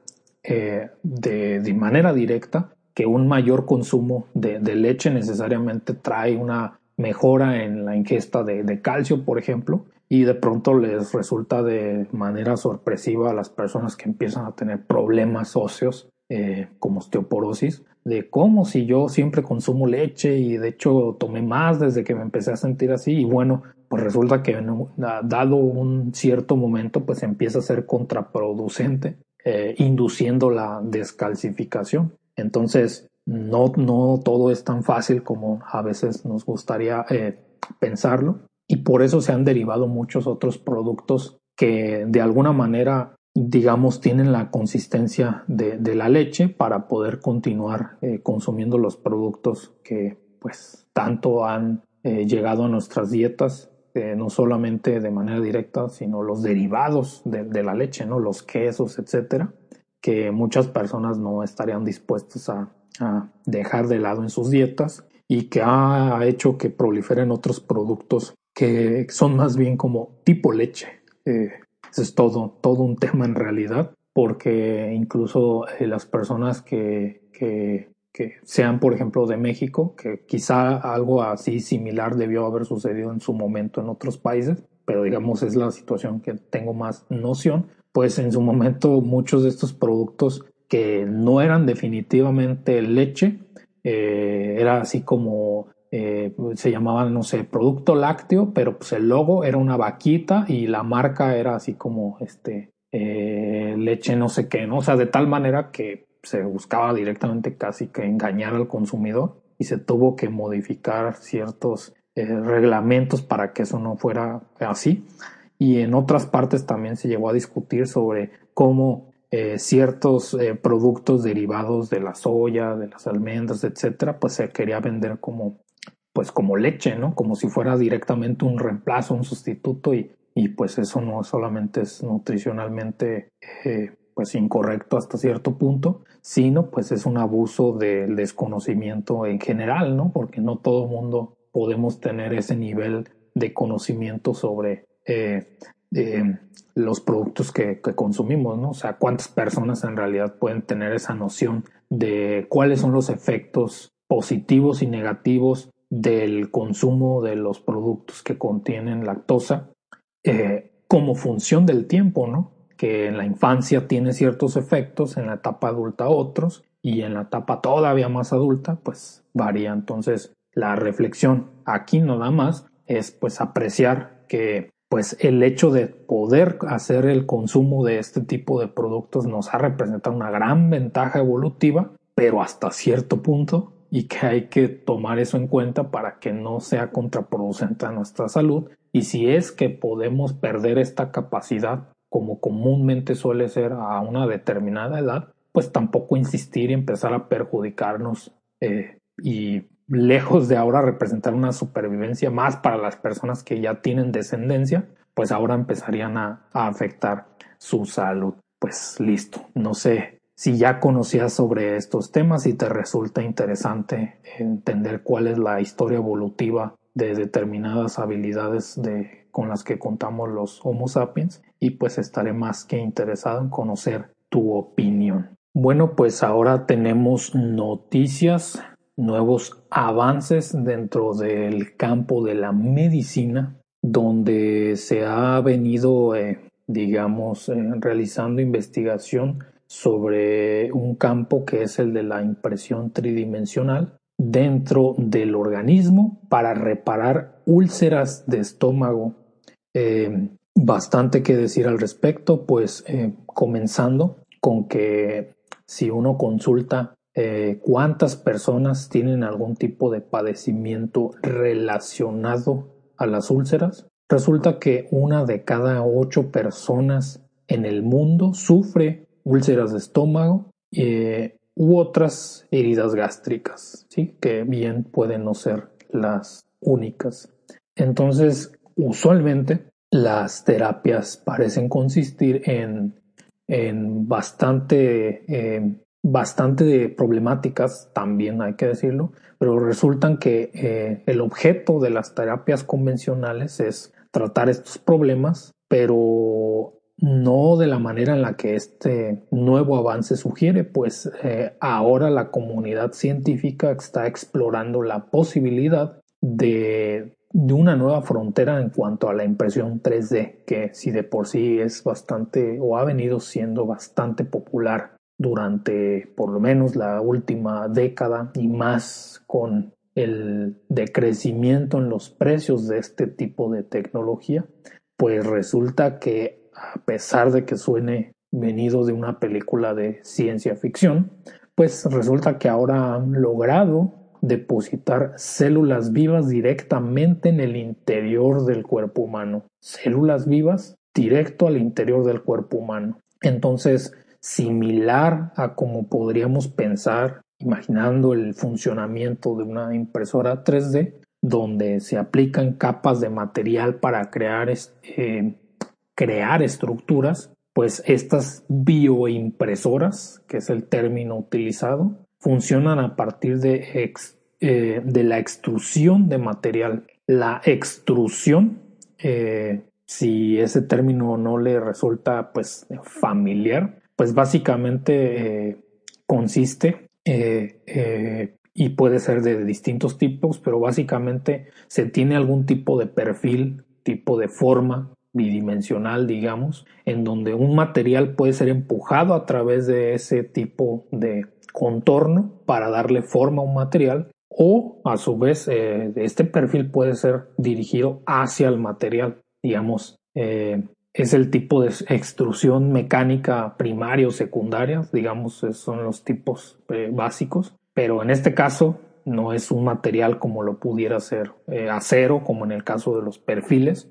eh, de, manera directa que un mayor consumo de, leche necesariamente trae una mejora en la ingesta de calcio, por ejemplo, y de pronto les resulta de manera sorpresiva a las personas que empiezan a tener problemas óseos eh, como osteoporosis, de cómo si yo siempre consumo leche y de hecho tomé más desde que me empecé a sentir así y bueno, pues resulta que dado un cierto momento pues empieza a ser contraproducente, eh, induciendo la descalcificación. Entonces, no, no todo es tan fácil como a veces nos gustaría eh, pensarlo. Y por eso se han derivado muchos otros productos que de alguna manera digamos tienen la consistencia de, la leche para poder continuar eh, consumiendo los productos que pues tanto han eh, llegado a nuestras dietas no solamente de manera directa sino los derivados de, la leche no los quesos etcétera que muchas personas no estarían dispuestas a, a dejar de lado en sus dietas y que ha hecho que proliferen otros productos que son más bien como tipo leche. Eh, es todo, todo un tema en realidad, porque incluso eh, las personas que, que, que, sean, por ejemplo, de México, que quizá algo así similar debió haber sucedido en su momento en otros países, pero digamos es la situación que tengo más noción, pues en su momento muchos de estos productos que no eran definitivamente leche, eh, era así como eh, se llamaba, no sé, producto lácteo, pero pues el logo era una vaquita y la marca era así como este eh, leche no sé qué, ¿no? O sea, de tal manera que se buscaba directamente casi que engañar al consumidor y se tuvo que modificar ciertos reglamentos para que eso no fuera así. Y en otras partes también se llegó a discutir sobre cómo ciertos productos derivados de la soya, de las almendras, etcétera, pues se quería vender como pues como leche, ¿no? Como si fuera directamente un reemplazo, un sustituto y, y pues eso no solamente es nutricionalmente eh, pues incorrecto hasta cierto punto, sino pues es un abuso del desconocimiento en general, ¿no? Porque no todo mundo podemos tener ese nivel de conocimiento sobre eh, los productos que, que, consumimos, ¿no? O sea, cuántas personas en realidad pueden tener esa noción de cuáles son los efectos positivos y negativos del consumo de los productos que contienen lactosa eh, como función del tiempo, ¿no? Que en la infancia tiene ciertos efectos, en la etapa adulta otros, y en la etapa todavía más adulta, pues varía. Entonces, la reflexión aquí nada más es pues apreciar que pues el hecho de poder hacer el consumo de este tipo de productos nos ha representado una gran ventaja evolutiva, pero hasta cierto punto y que hay que tomar eso en cuenta para que no sea contraproducente a nuestra salud. Y si es que podemos perder esta capacidad como comúnmente suele ser a una determinada edad, pues tampoco insistir y empezar a perjudicarnos eh, y lejos de ahora representar una supervivencia más para las personas que ya tienen descendencia, pues ahora empezarían a, afectar su salud. Pues listo, no sé si ya conocías sobre estos temas y te resulta interesante entender cuál es la historia evolutiva de determinadas habilidades de, con las que contamos los Homo sapiens y pues estaré más que interesado en conocer tu opinión. Bueno, pues ahora tenemos noticias, nuevos avances dentro del campo de la medicina, donde se ha venido, eh, digamos, eh, realizando investigación sobre un campo que es el de la impresión tridimensional dentro del organismo para reparar úlceras de estómago. Eh, bastante que decir al respecto, pues comenzando con que si uno consulta eh, cuántas personas tienen algún tipo de padecimiento relacionado a las úlceras, resulta que una de cada ocho personas en el mundo sufre úlceras de estómago eh, u otras heridas gástricas, ¿sí? que bien pueden no ser las únicas. Entonces, usualmente las terapias parecen consistir en, en bastante, eh, bastante problemáticas, también hay que decirlo, pero resultan que eh, el objeto de las terapias convencionales es tratar estos problemas, pero no de la manera en la que este nuevo avance sugiere, pues eh, ahora la comunidad científica está explorando la posibilidad de, de, una nueva frontera en cuanto a la impresión 3D, que si de por sí es bastante o ha venido siendo bastante popular durante por lo menos la última década y más con el decrecimiento en los precios de este tipo de tecnología, pues resulta que a pesar de que suene venido de una película de ciencia ficción, pues resulta que ahora han logrado depositar células vivas directamente en el interior del cuerpo humano. Células vivas directo al interior del cuerpo humano. Entonces, similar a como podríamos pensar imaginando el funcionamiento de una impresora 3D, donde se aplican capas de material para crear eh, crear estructuras, pues estas bioimpresoras, que es el término utilizado, funcionan a partir de, eh, de la extrusión de material. La extrusión, eh, si ese término no le resulta pues familiar, pues básicamente eh, consiste y puede ser de distintos tipos, pero básicamente se tiene algún tipo de perfil, tipo de forma bidimensional, digamos, en donde un material puede ser empujado a través de ese tipo de contorno para darle forma a un material o a su vez eh, este perfil puede ser dirigido hacia el material, digamos, eh, es el tipo de extrusión mecánica primaria o secundaria, digamos, son los tipos eh, básicos, pero en este caso no es un material como lo pudiera ser acero, como en el caso de los perfiles,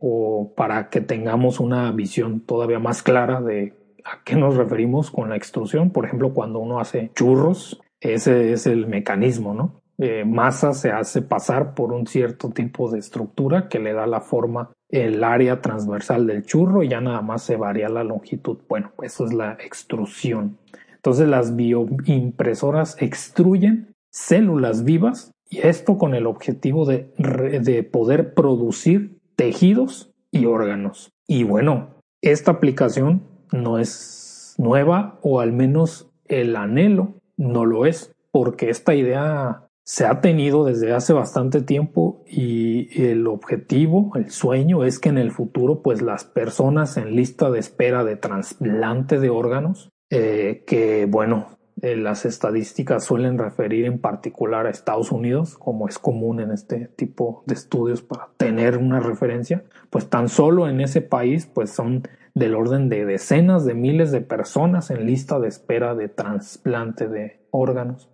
o para que tengamos una visión todavía más clara de a qué nos referimos con la extrusión. Por ejemplo, cuando uno hace churros, ese es el mecanismo, ¿no? Eh, masa se hace pasar por un cierto tipo de estructura que le da la forma, el área transversal del churro y ya nada más se varía la longitud. Bueno, eso es la extrusión. Entonces las bioimpresoras extruyen células vivas y esto con el objetivo de, de poder producir tejidos y órganos. Y bueno, esta aplicación no es nueva o al menos el anhelo no lo es, porque esta idea se ha tenido desde hace bastante tiempo y el objetivo, el sueño es que en el futuro pues las personas en lista de espera de trasplante de órganos, eh, que bueno, eh, las estadísticas suelen referir en particular a Estados Unidos, como es común en este tipo de estudios para tener una referencia, pues tan solo en ese país pues son del orden de decenas de miles de personas en lista de espera de trasplante de órganos.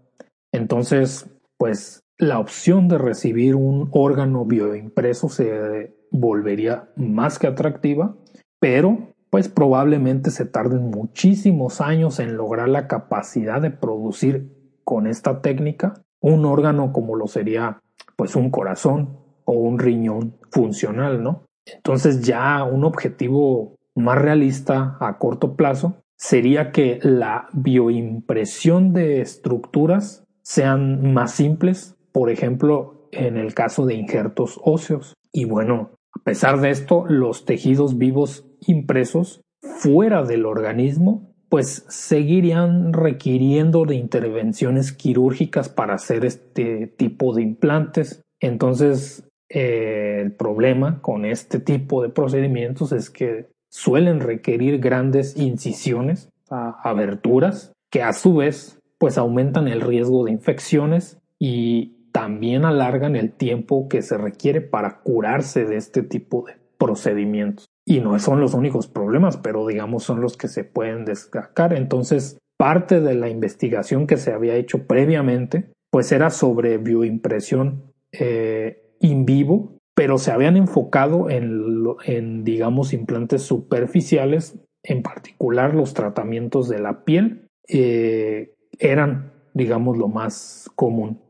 Entonces, pues la opción de recibir un órgano bioimpreso se volvería más que atractiva, pero pues probablemente se tarden muchísimos años en lograr la capacidad de producir con esta técnica un órgano como lo sería pues un corazón o un riñón funcional, ¿no? Entonces ya un objetivo más realista a corto plazo sería que la bioimpresión de estructuras sean más simples, por ejemplo, en el caso de injertos óseos. Y bueno, a pesar de esto, los tejidos vivos impresos fuera del organismo, pues seguirían requiriendo de intervenciones quirúrgicas para hacer este tipo de implantes. Entonces, eh, el problema con este tipo de procedimientos es que suelen requerir grandes incisiones, aberturas, que a su vez pues aumentan el riesgo de infecciones y también alargan el tiempo que se requiere para curarse de este tipo de procedimientos. Y no son los únicos problemas, pero digamos son los que se pueden destacar. Entonces, parte de la investigación que se había hecho previamente, pues era sobre bioimpresión eh, in vivo, pero se habían enfocado en, digamos, implantes superficiales, en particular los tratamientos de la piel, eh, eran, digamos, lo más común.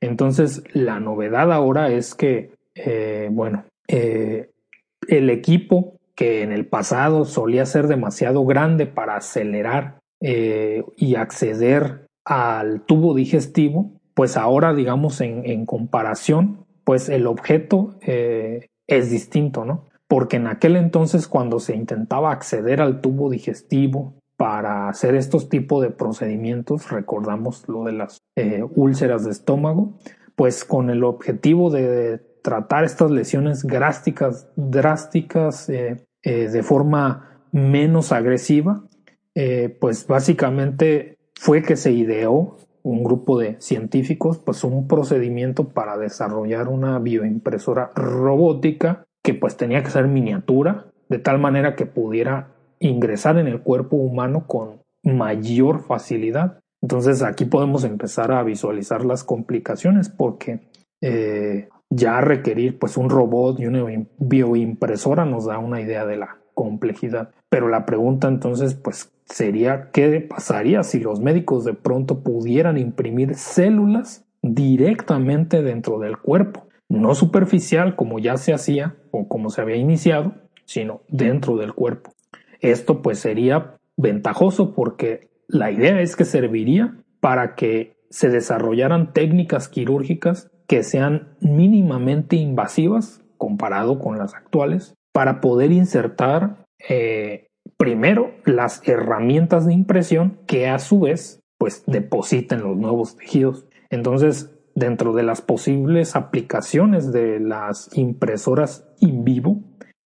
Entonces, la novedad ahora es que, eh, bueno, el equipo que en el pasado solía ser demasiado grande para acelerar eh, y acceder al tubo digestivo, pues ahora digamos en, comparación, pues el objeto eh, es distinto, ¿no? Porque en aquel entonces cuando se intentaba acceder al tubo digestivo para hacer estos tipos de procedimientos, recordamos lo de las eh, úlceras de estómago, pues con el objetivo de tratar estas lesiones drásticas, drásticas eh, eh, de forma menos agresiva, pues básicamente fue que se ideó un grupo de científicos, pues un procedimiento para desarrollar una bioimpresora robótica que pues tenía que ser miniatura, de tal manera que pudiera ingresar en el cuerpo humano con mayor facilidad. Entonces aquí podemos empezar a visualizar las complicaciones porque eh, ya requerir pues un robot y una bioimpresora nos da una idea de la complejidad. Pero la pregunta entonces pues sería qué pasaría si los médicos de pronto pudieran imprimir células directamente dentro del cuerpo, no superficial como ya se hacía o como se había iniciado, sino dentro del cuerpo. Esto pues sería ventajoso porque la idea es que serviría para que se desarrollaran técnicas quirúrgicas que sean mínimamente invasivas comparado con las actuales para poder insertar eh, primero las herramientas de impresión que a su vez pues depositen los nuevos tejidos. Entonces, dentro de las posibles aplicaciones de las impresoras in vivo,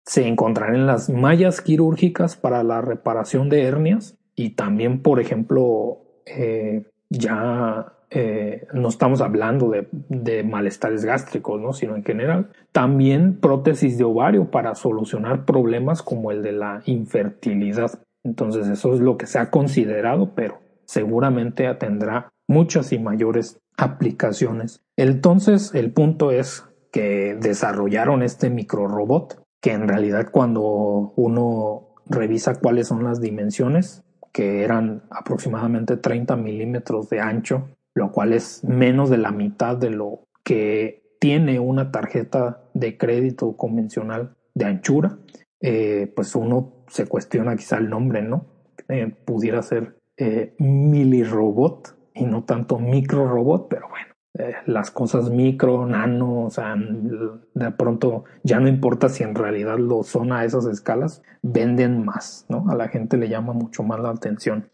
se encontrarán las mallas quirúrgicas para la reparación de hernias y también, por ejemplo, eh, ya eh, no estamos hablando de, malestares gástricos, ¿no? sino en general. También prótesis de ovario para solucionar problemas como el de la infertilidad. Entonces eso es lo que se ha considerado, pero seguramente tendrá muchas y mayores aplicaciones. Entonces el punto es que desarrollaron este microrobot que en realidad cuando uno revisa cuáles son las dimensiones, que eran aproximadamente 30 milímetros de ancho, lo cual es menos de la mitad de lo que tiene una tarjeta de crédito convencional de anchura, eh, pues uno se cuestiona quizá el nombre, ¿no? Eh, pudiera ser eh, milirobot y no tanto microrobot, pero bueno, eh, las cosas micro, nano, o sea, de pronto ya no importa si en realidad lo son a esas escalas, venden más, ¿no? A la gente le llama mucho más la atención.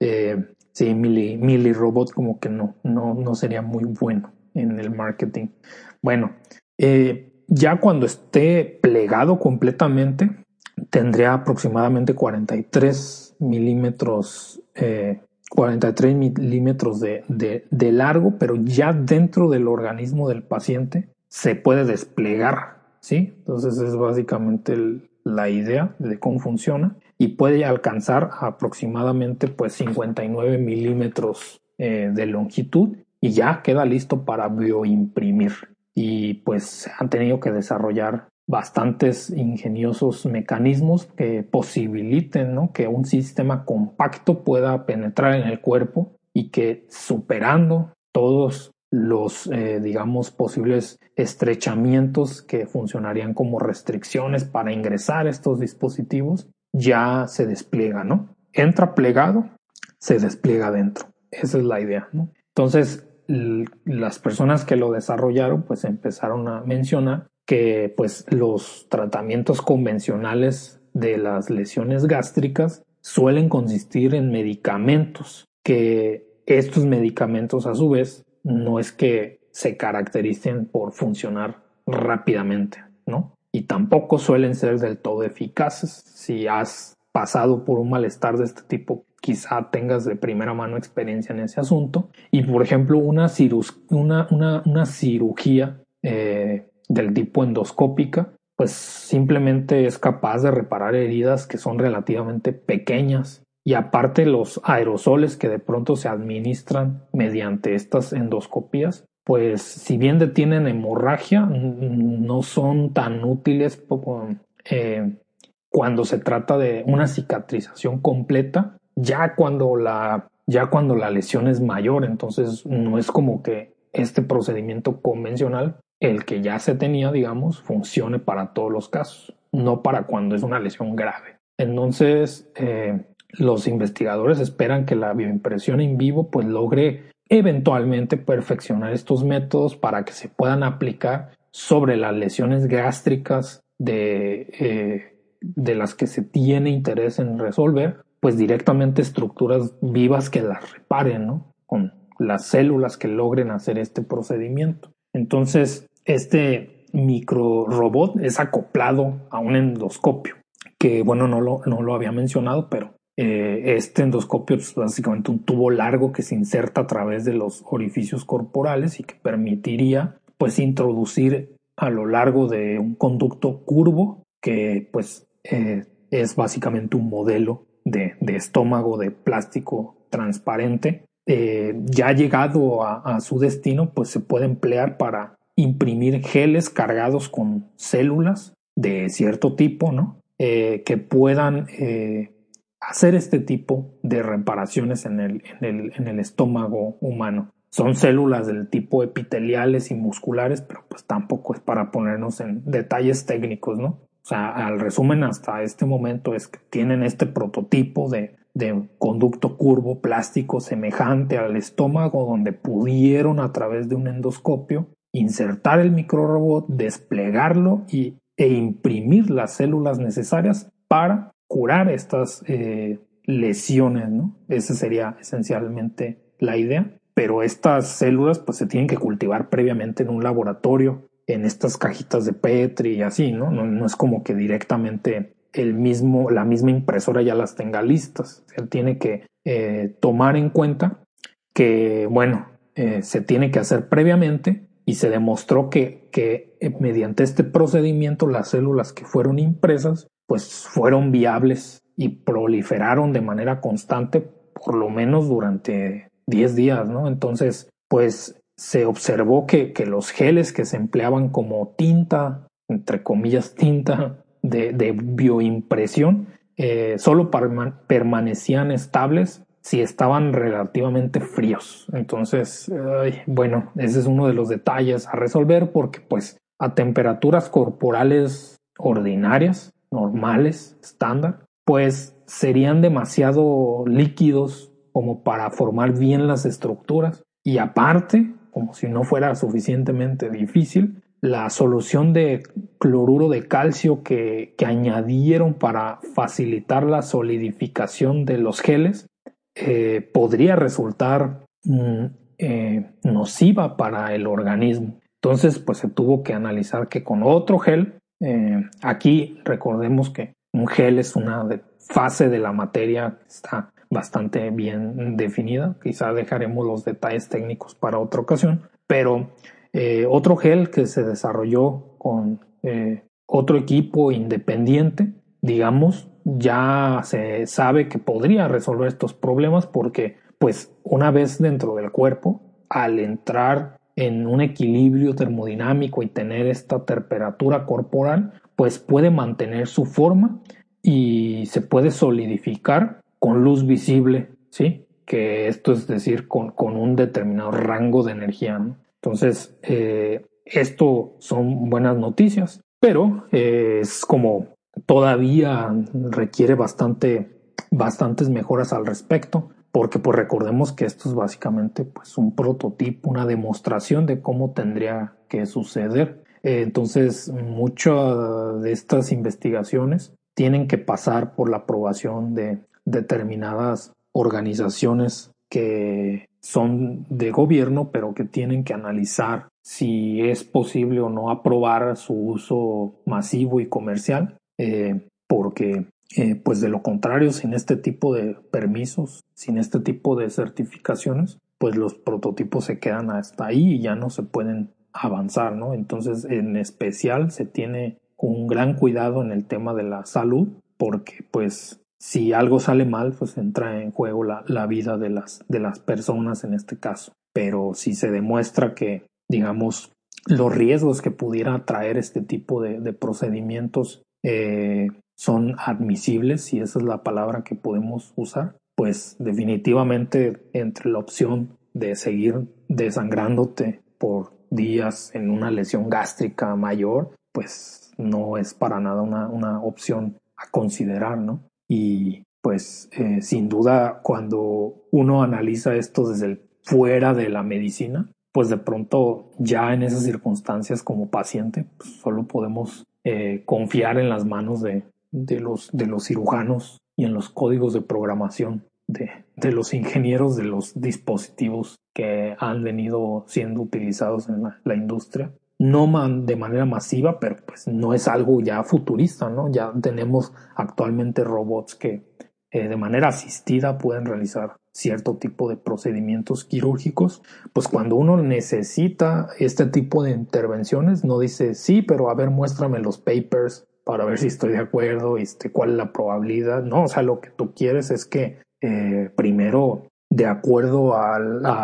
Eh, sí, mili, robot como que no, no, no sería muy bueno en el marketing. Bueno, eh, ya cuando esté plegado completamente, tendría aproximadamente 43 milímetros 43 milímetros de, de, largo, pero ya dentro del organismo del paciente se puede desplegar, ¿sí? Entonces es básicamente la idea de cómo funciona y puede alcanzar aproximadamente pues 59 milímetros eh, de longitud y ya queda listo para bioimprimir. Y pues han tenido que desarrollar bastantes ingeniosos mecanismos que posibiliten que un sistema compacto pueda penetrar en el cuerpo y que superando todos los, eh, digamos, posibles estrechamientos que funcionarían como restricciones para ingresar estos dispositivos, ya se despliega, ¿no? Entra plegado, se despliega dentro. Esa es la idea. Entonces, las personas que lo desarrollaron, pues empezaron a mencionar que pues los tratamientos convencionales de las lesiones gástricas suelen consistir en medicamentos que estos medicamentos a su vez no es que se caractericen por funcionar rápidamente, ¿no? Y tampoco suelen ser del todo eficaces. Si has pasado por un malestar de este tipo, quizá tengas de primera mano experiencia en ese asunto. Y por ejemplo, una, una, una, cirugía eh, del tipo endoscópica, pues simplemente es capaz de reparar heridas que son relativamente pequeñas. Y aparte los aerosoles que de pronto se administran mediante estas endoscopías, pues si bien detienen hemorragia, no son tan útiles eh, cuando se trata de una cicatrización completa, ya cuando la ya cuando la lesión es mayor, entonces no es como que este procedimiento convencional el que ya se tenía, digamos, funcione para todos los casos. no para cuando es una lesión grave. Entonces, eh, los investigadores esperan que la bioimpresión en vivo pues logre eventualmente perfeccionar estos métodos para que se puedan aplicar sobre las lesiones gástricas de, eh, de las que se tiene interés en resolver, pues directamente estructuras vivas que las reparen, ¿no? Con las células que logren hacer este procedimiento. Entonces, este micro robot es acoplado a un endoscopio, que bueno, no lo, no lo había mencionado, pero eh, este endoscopio es básicamente un tubo largo que se inserta a través de los orificios corporales y que permitiría pues introducir a lo largo de un conducto curvo que pues eh, es básicamente un modelo de, estómago de plástico transparente. Eh, ya llegado a, su destino pues se puede emplear para imprimir geles cargados con células de cierto tipo, ¿no? que puedan hacer este tipo de reparaciones en el, en el, estómago humano. Son células del tipo epiteliales y musculares, pero pues tampoco es para ponernos en detalles técnicos, ¿no? O sea, al resumen hasta este momento es que tienen este prototipo de, de conducto curvo plástico semejante al estómago donde pudieron a través de un endoscopio insertar el microrobot, desplegarlo y, e imprimir las células necesarias para curar estas eh, lesiones, ¿no? Esa sería esencialmente la idea. Pero estas células pues se tienen que cultivar previamente en un laboratorio, en estas cajitas de Petri y así, ¿no? No, es como que directamente el mismo, la misma impresora ya las tenga listas. Se tiene que eh, tomar en cuenta que, bueno, eh, se tiene que hacer previamente y se demostró que, que mediante este procedimiento las células que fueron impresas pues fueron viables y proliferaron de manera constante por lo menos durante 10 días, ¿no? Entonces, pues se observó que, que los geles que se empleaban como tinta, entre comillas tinta, de, bioimpresión, eh, solo permanecían estables si estaban relativamente fríos. Entonces, bueno, ese es uno de los detalles a resolver porque pues a temperaturas corporales ordinarias, normales, estándar, pues serían demasiado líquidos como para formar bien las estructuras. Y aparte, como si no fuera suficientemente difícil, la solución de cloruro de calcio que, añadieron para facilitar la solidificación de los geles eh, podría resultar mm, eh, nociva para el organismo. Entonces, pues se tuvo que analizar que con otro gel eh, aquí recordemos que un gel es una fase de la materia que está bastante bien definida. Quizá dejaremos los detalles técnicos para otra ocasión. Pero eh, otro gel que se desarrolló con eh, otro equipo independiente, digamos, ya se sabe que podría resolver estos problemas porque, pues, una vez dentro del cuerpo, al entrar en un equilibrio termodinámico y tener esta temperatura corporal, pues puede mantener su forma y se puede solidificar con luz visible, ¿sí? Que esto es decir, con, con un determinado rango de energía. Entonces, eh, esto son buenas noticias, pero eh, es como todavía requiere bastante, bastantes mejoras al respecto porque pues recordemos que esto es básicamente pues un prototipo, una demostración de cómo tendría que suceder. Eh, entonces, muchas de estas investigaciones tienen que pasar por la aprobación de determinadas organizaciones que son de gobierno, pero que tienen que analizar si es posible o no aprobar su uso masivo y comercial, eh, porque eh, pues de lo contrario, sin este tipo de permisos, sin este tipo de certificaciones, pues los prototipos se quedan hasta ahí y ya no se pueden avanzar, ¿no? Entonces, en especial se tiene un gran cuidado en el tema de la salud, porque pues si algo sale mal, pues entra en juego la, vida de las, de las personas en este caso. Pero si se demuestra que, digamos, los riesgos que pudiera traer este tipo de, de procedimientos eh, son admisibles, si esa es la palabra que podemos usar, pues definitivamente entre la opción de seguir desangrándote por días en una lesión gástrica mayor, pues no es para nada una, una opción a considerar, ¿no? Y pues eh, sin duda cuando uno analiza esto desde el fuera de la medicina, pues de pronto ya en esas circunstancias como paciente pues solo podemos eh, confiar en las manos de, de, los, de los cirujanos y en los códigos de programación de, de los ingenieros de los dispositivos que han venido siendo utilizados en la, industria. No de manera masiva, pero pues no es algo ya futurista, ¿no? Ya tenemos actualmente robots que eh, de manera asistida pueden realizar cierto tipo de procedimientos quirúrgicos, pues cuando uno necesita este tipo de intervenciones, no dice sí, pero a ver, muéstrame los papers para ver si estoy de acuerdo, este, cuál es la probabilidad. No, o sea, lo que tú quieres es que eh, primero, de acuerdo a,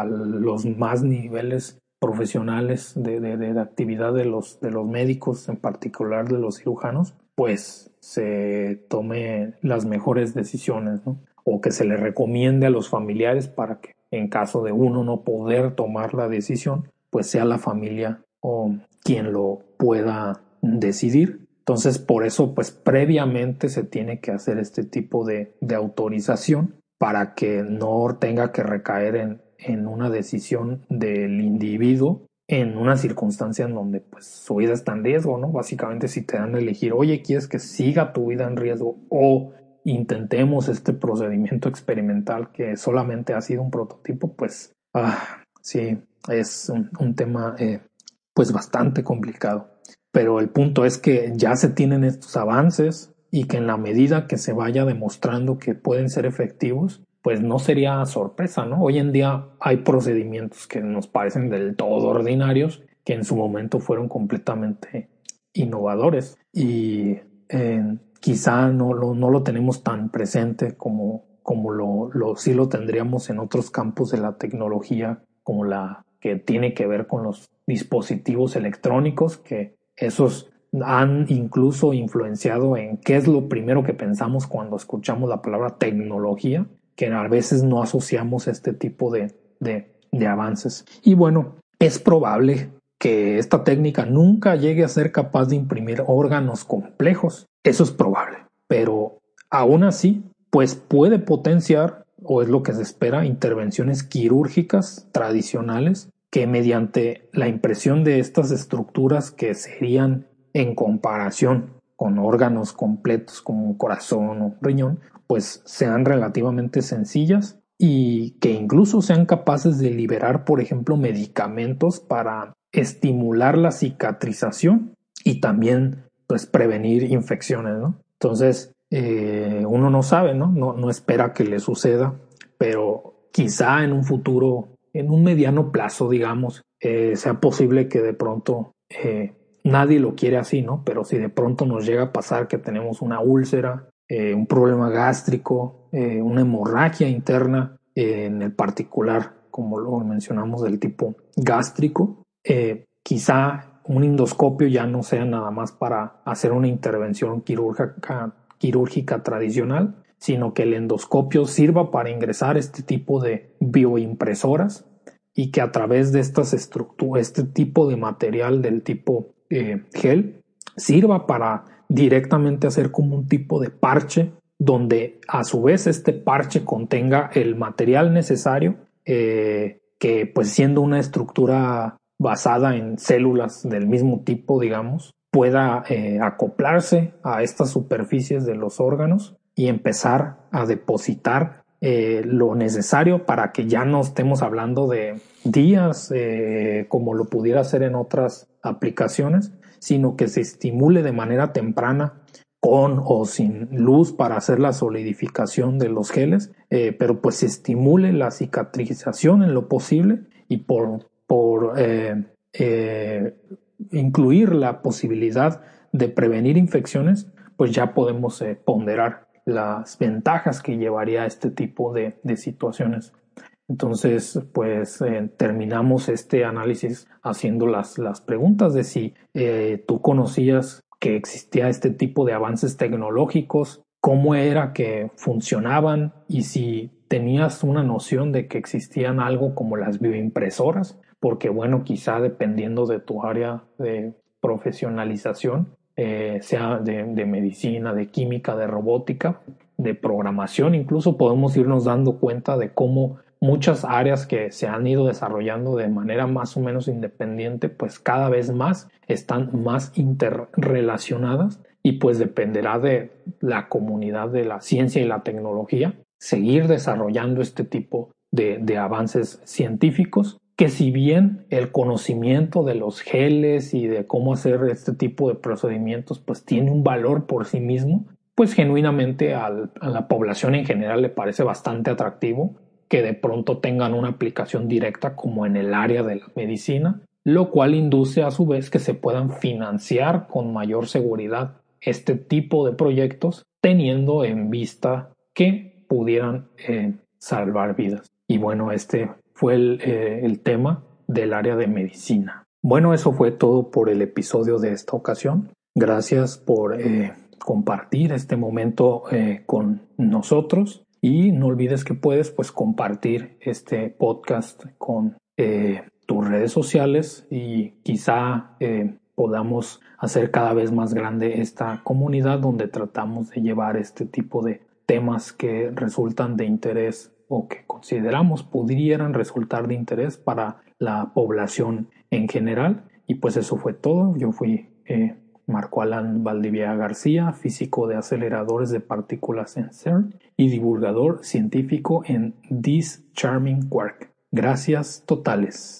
los más niveles profesionales de, de, actividad de los, de los médicos, en particular de los cirujanos, pues se tome las mejores decisiones, ¿no? O que se le recomiende a los familiares para que en caso de uno no poder tomar la decisión, pues sea la familia o quien lo pueda decidir. Entonces, por eso, pues previamente se tiene que hacer este tipo de, de autorización para que no tenga que recaer en, en una decisión del individuo en una circunstancia en donde pues su vida está en riesgo, ¿no? Básicamente si te dan a elegir, oye, ¿quieres que siga tu vida en riesgo o intentemos este procedimiento experimental que solamente ha sido un prototipo, pues ah, sí, es un, tema eh, pues bastante complicado. Pero el punto es que ya se tienen estos avances, y que en la medida que se vaya demostrando que pueden ser efectivos, pues no sería sorpresa, ¿no? Hoy en día hay procedimientos que nos parecen del todo ordinarios, que en su momento fueron completamente innovadores y eh, quizá no lo, no lo tenemos tan presente como, como lo, lo, sí lo tendríamos en otros campos de la tecnología, como la que tiene que ver con los dispositivos electrónicos, que esos han incluso influenciado en qué es lo primero que pensamos cuando escuchamos la palabra tecnología, que a veces no asociamos este tipo de, de, avances. Y bueno, es probable que esta técnica nunca llegue a ser capaz de imprimir órganos complejos. Eso es probable. Pero aún así, pues puede potenciar, o es lo que se espera, intervenciones quirúrgicas tradicionales que mediante la impresión de estas estructuras que serían en comparación con órganos completos como un corazón o riñón, pues sean relativamente sencillas y que incluso sean capaces de liberar, por ejemplo, medicamentos para estimular la cicatrización y también pues prevenir infecciones, ¿no? Entonces, eh, uno no sabe, ¿no? ¿no? espera que le suceda, pero quizá en un futuro, en un mediano plazo, digamos, eh, sea posible que de pronto eh, nadie lo quiere así, ¿no? Pero si de pronto nos llega a pasar que tenemos una úlcera, eh, un problema gástrico, eh, una hemorragia interna, eh, en el particular, como lo mencionamos, del tipo gástrico, quizá un endoscopio ya no sea nada más para hacer una intervención quirúrgica, quirúrgica tradicional, sino que el endoscopio sirva para ingresar este tipo de bioimpresoras y que a través de estas estructuras, este tipo de material del tipo gel sirva para directamente hacer como un tipo de parche donde a su vez este parche contenga el material necesario eh, que pues siendo una estructura basada en células del mismo tipo digamos pueda eh, acoplarse a estas superficies de los órganos y empezar a depositar lo necesario para que ya no estemos hablando de días como lo pudiera ser en otras aplicaciones, sino que se estimule de manera temprana con o sin luz para hacer la solidificación de los geles, eh, pero pues se estimule la cicatrización en lo posible y por, por eh, eh, incluir la posibilidad de prevenir infecciones, pues ya podemos ponderar las ventajas que llevaría este tipo de, de situaciones entonces, pues eh, terminamos este análisis haciendo las, las preguntas de si eh, tú conocías que existía este tipo de avances tecnológicos, cómo era que funcionaban y si tenías una noción de que existían algo como las bioimpresoras, porque bueno, quizá dependiendo de tu área de profesionalización, eh, sea de, de medicina, de química, de robótica, de programación, incluso podemos irnos dando cuenta de cómo muchas áreas que se han ido desarrollando de manera más o menos independiente, pues cada vez más están más interrelacionadas y pues dependerá de la comunidad de la ciencia y la tecnología seguir desarrollando este tipo de, avances científicos que si bien el conocimiento de los geles y de cómo hacer este tipo de procedimientos pues tiene un valor por sí mismo, pues genuinamente a la población en general le parece bastante atractivo que de pronto tengan una aplicación directa como en el área de la medicina, lo cual induce a su vez que se puedan financiar con mayor seguridad este tipo de proyectos teniendo en vista que pudieran eh, salvar vidas. Y bueno, este fue eh, el, tema del área de medicina. Bueno, eso fue todo por el episodio de esta ocasión. Gracias por eh, compartir este momento con nosotros. Y no olvides que puedes pues compartir este podcast con eh, tus redes sociales y quizá eh, podamos hacer cada vez más grande esta comunidad donde tratamos de llevar este tipo de temas que resultan de interés o que consideramos pudieran resultar de interés para la población en general. Y pues eso fue todo. Yo fui eh, Marco Alan Valdivia García, físico de aceleradores de partículas en CERN y divulgador científico en This Charming Quark. Gracias totales.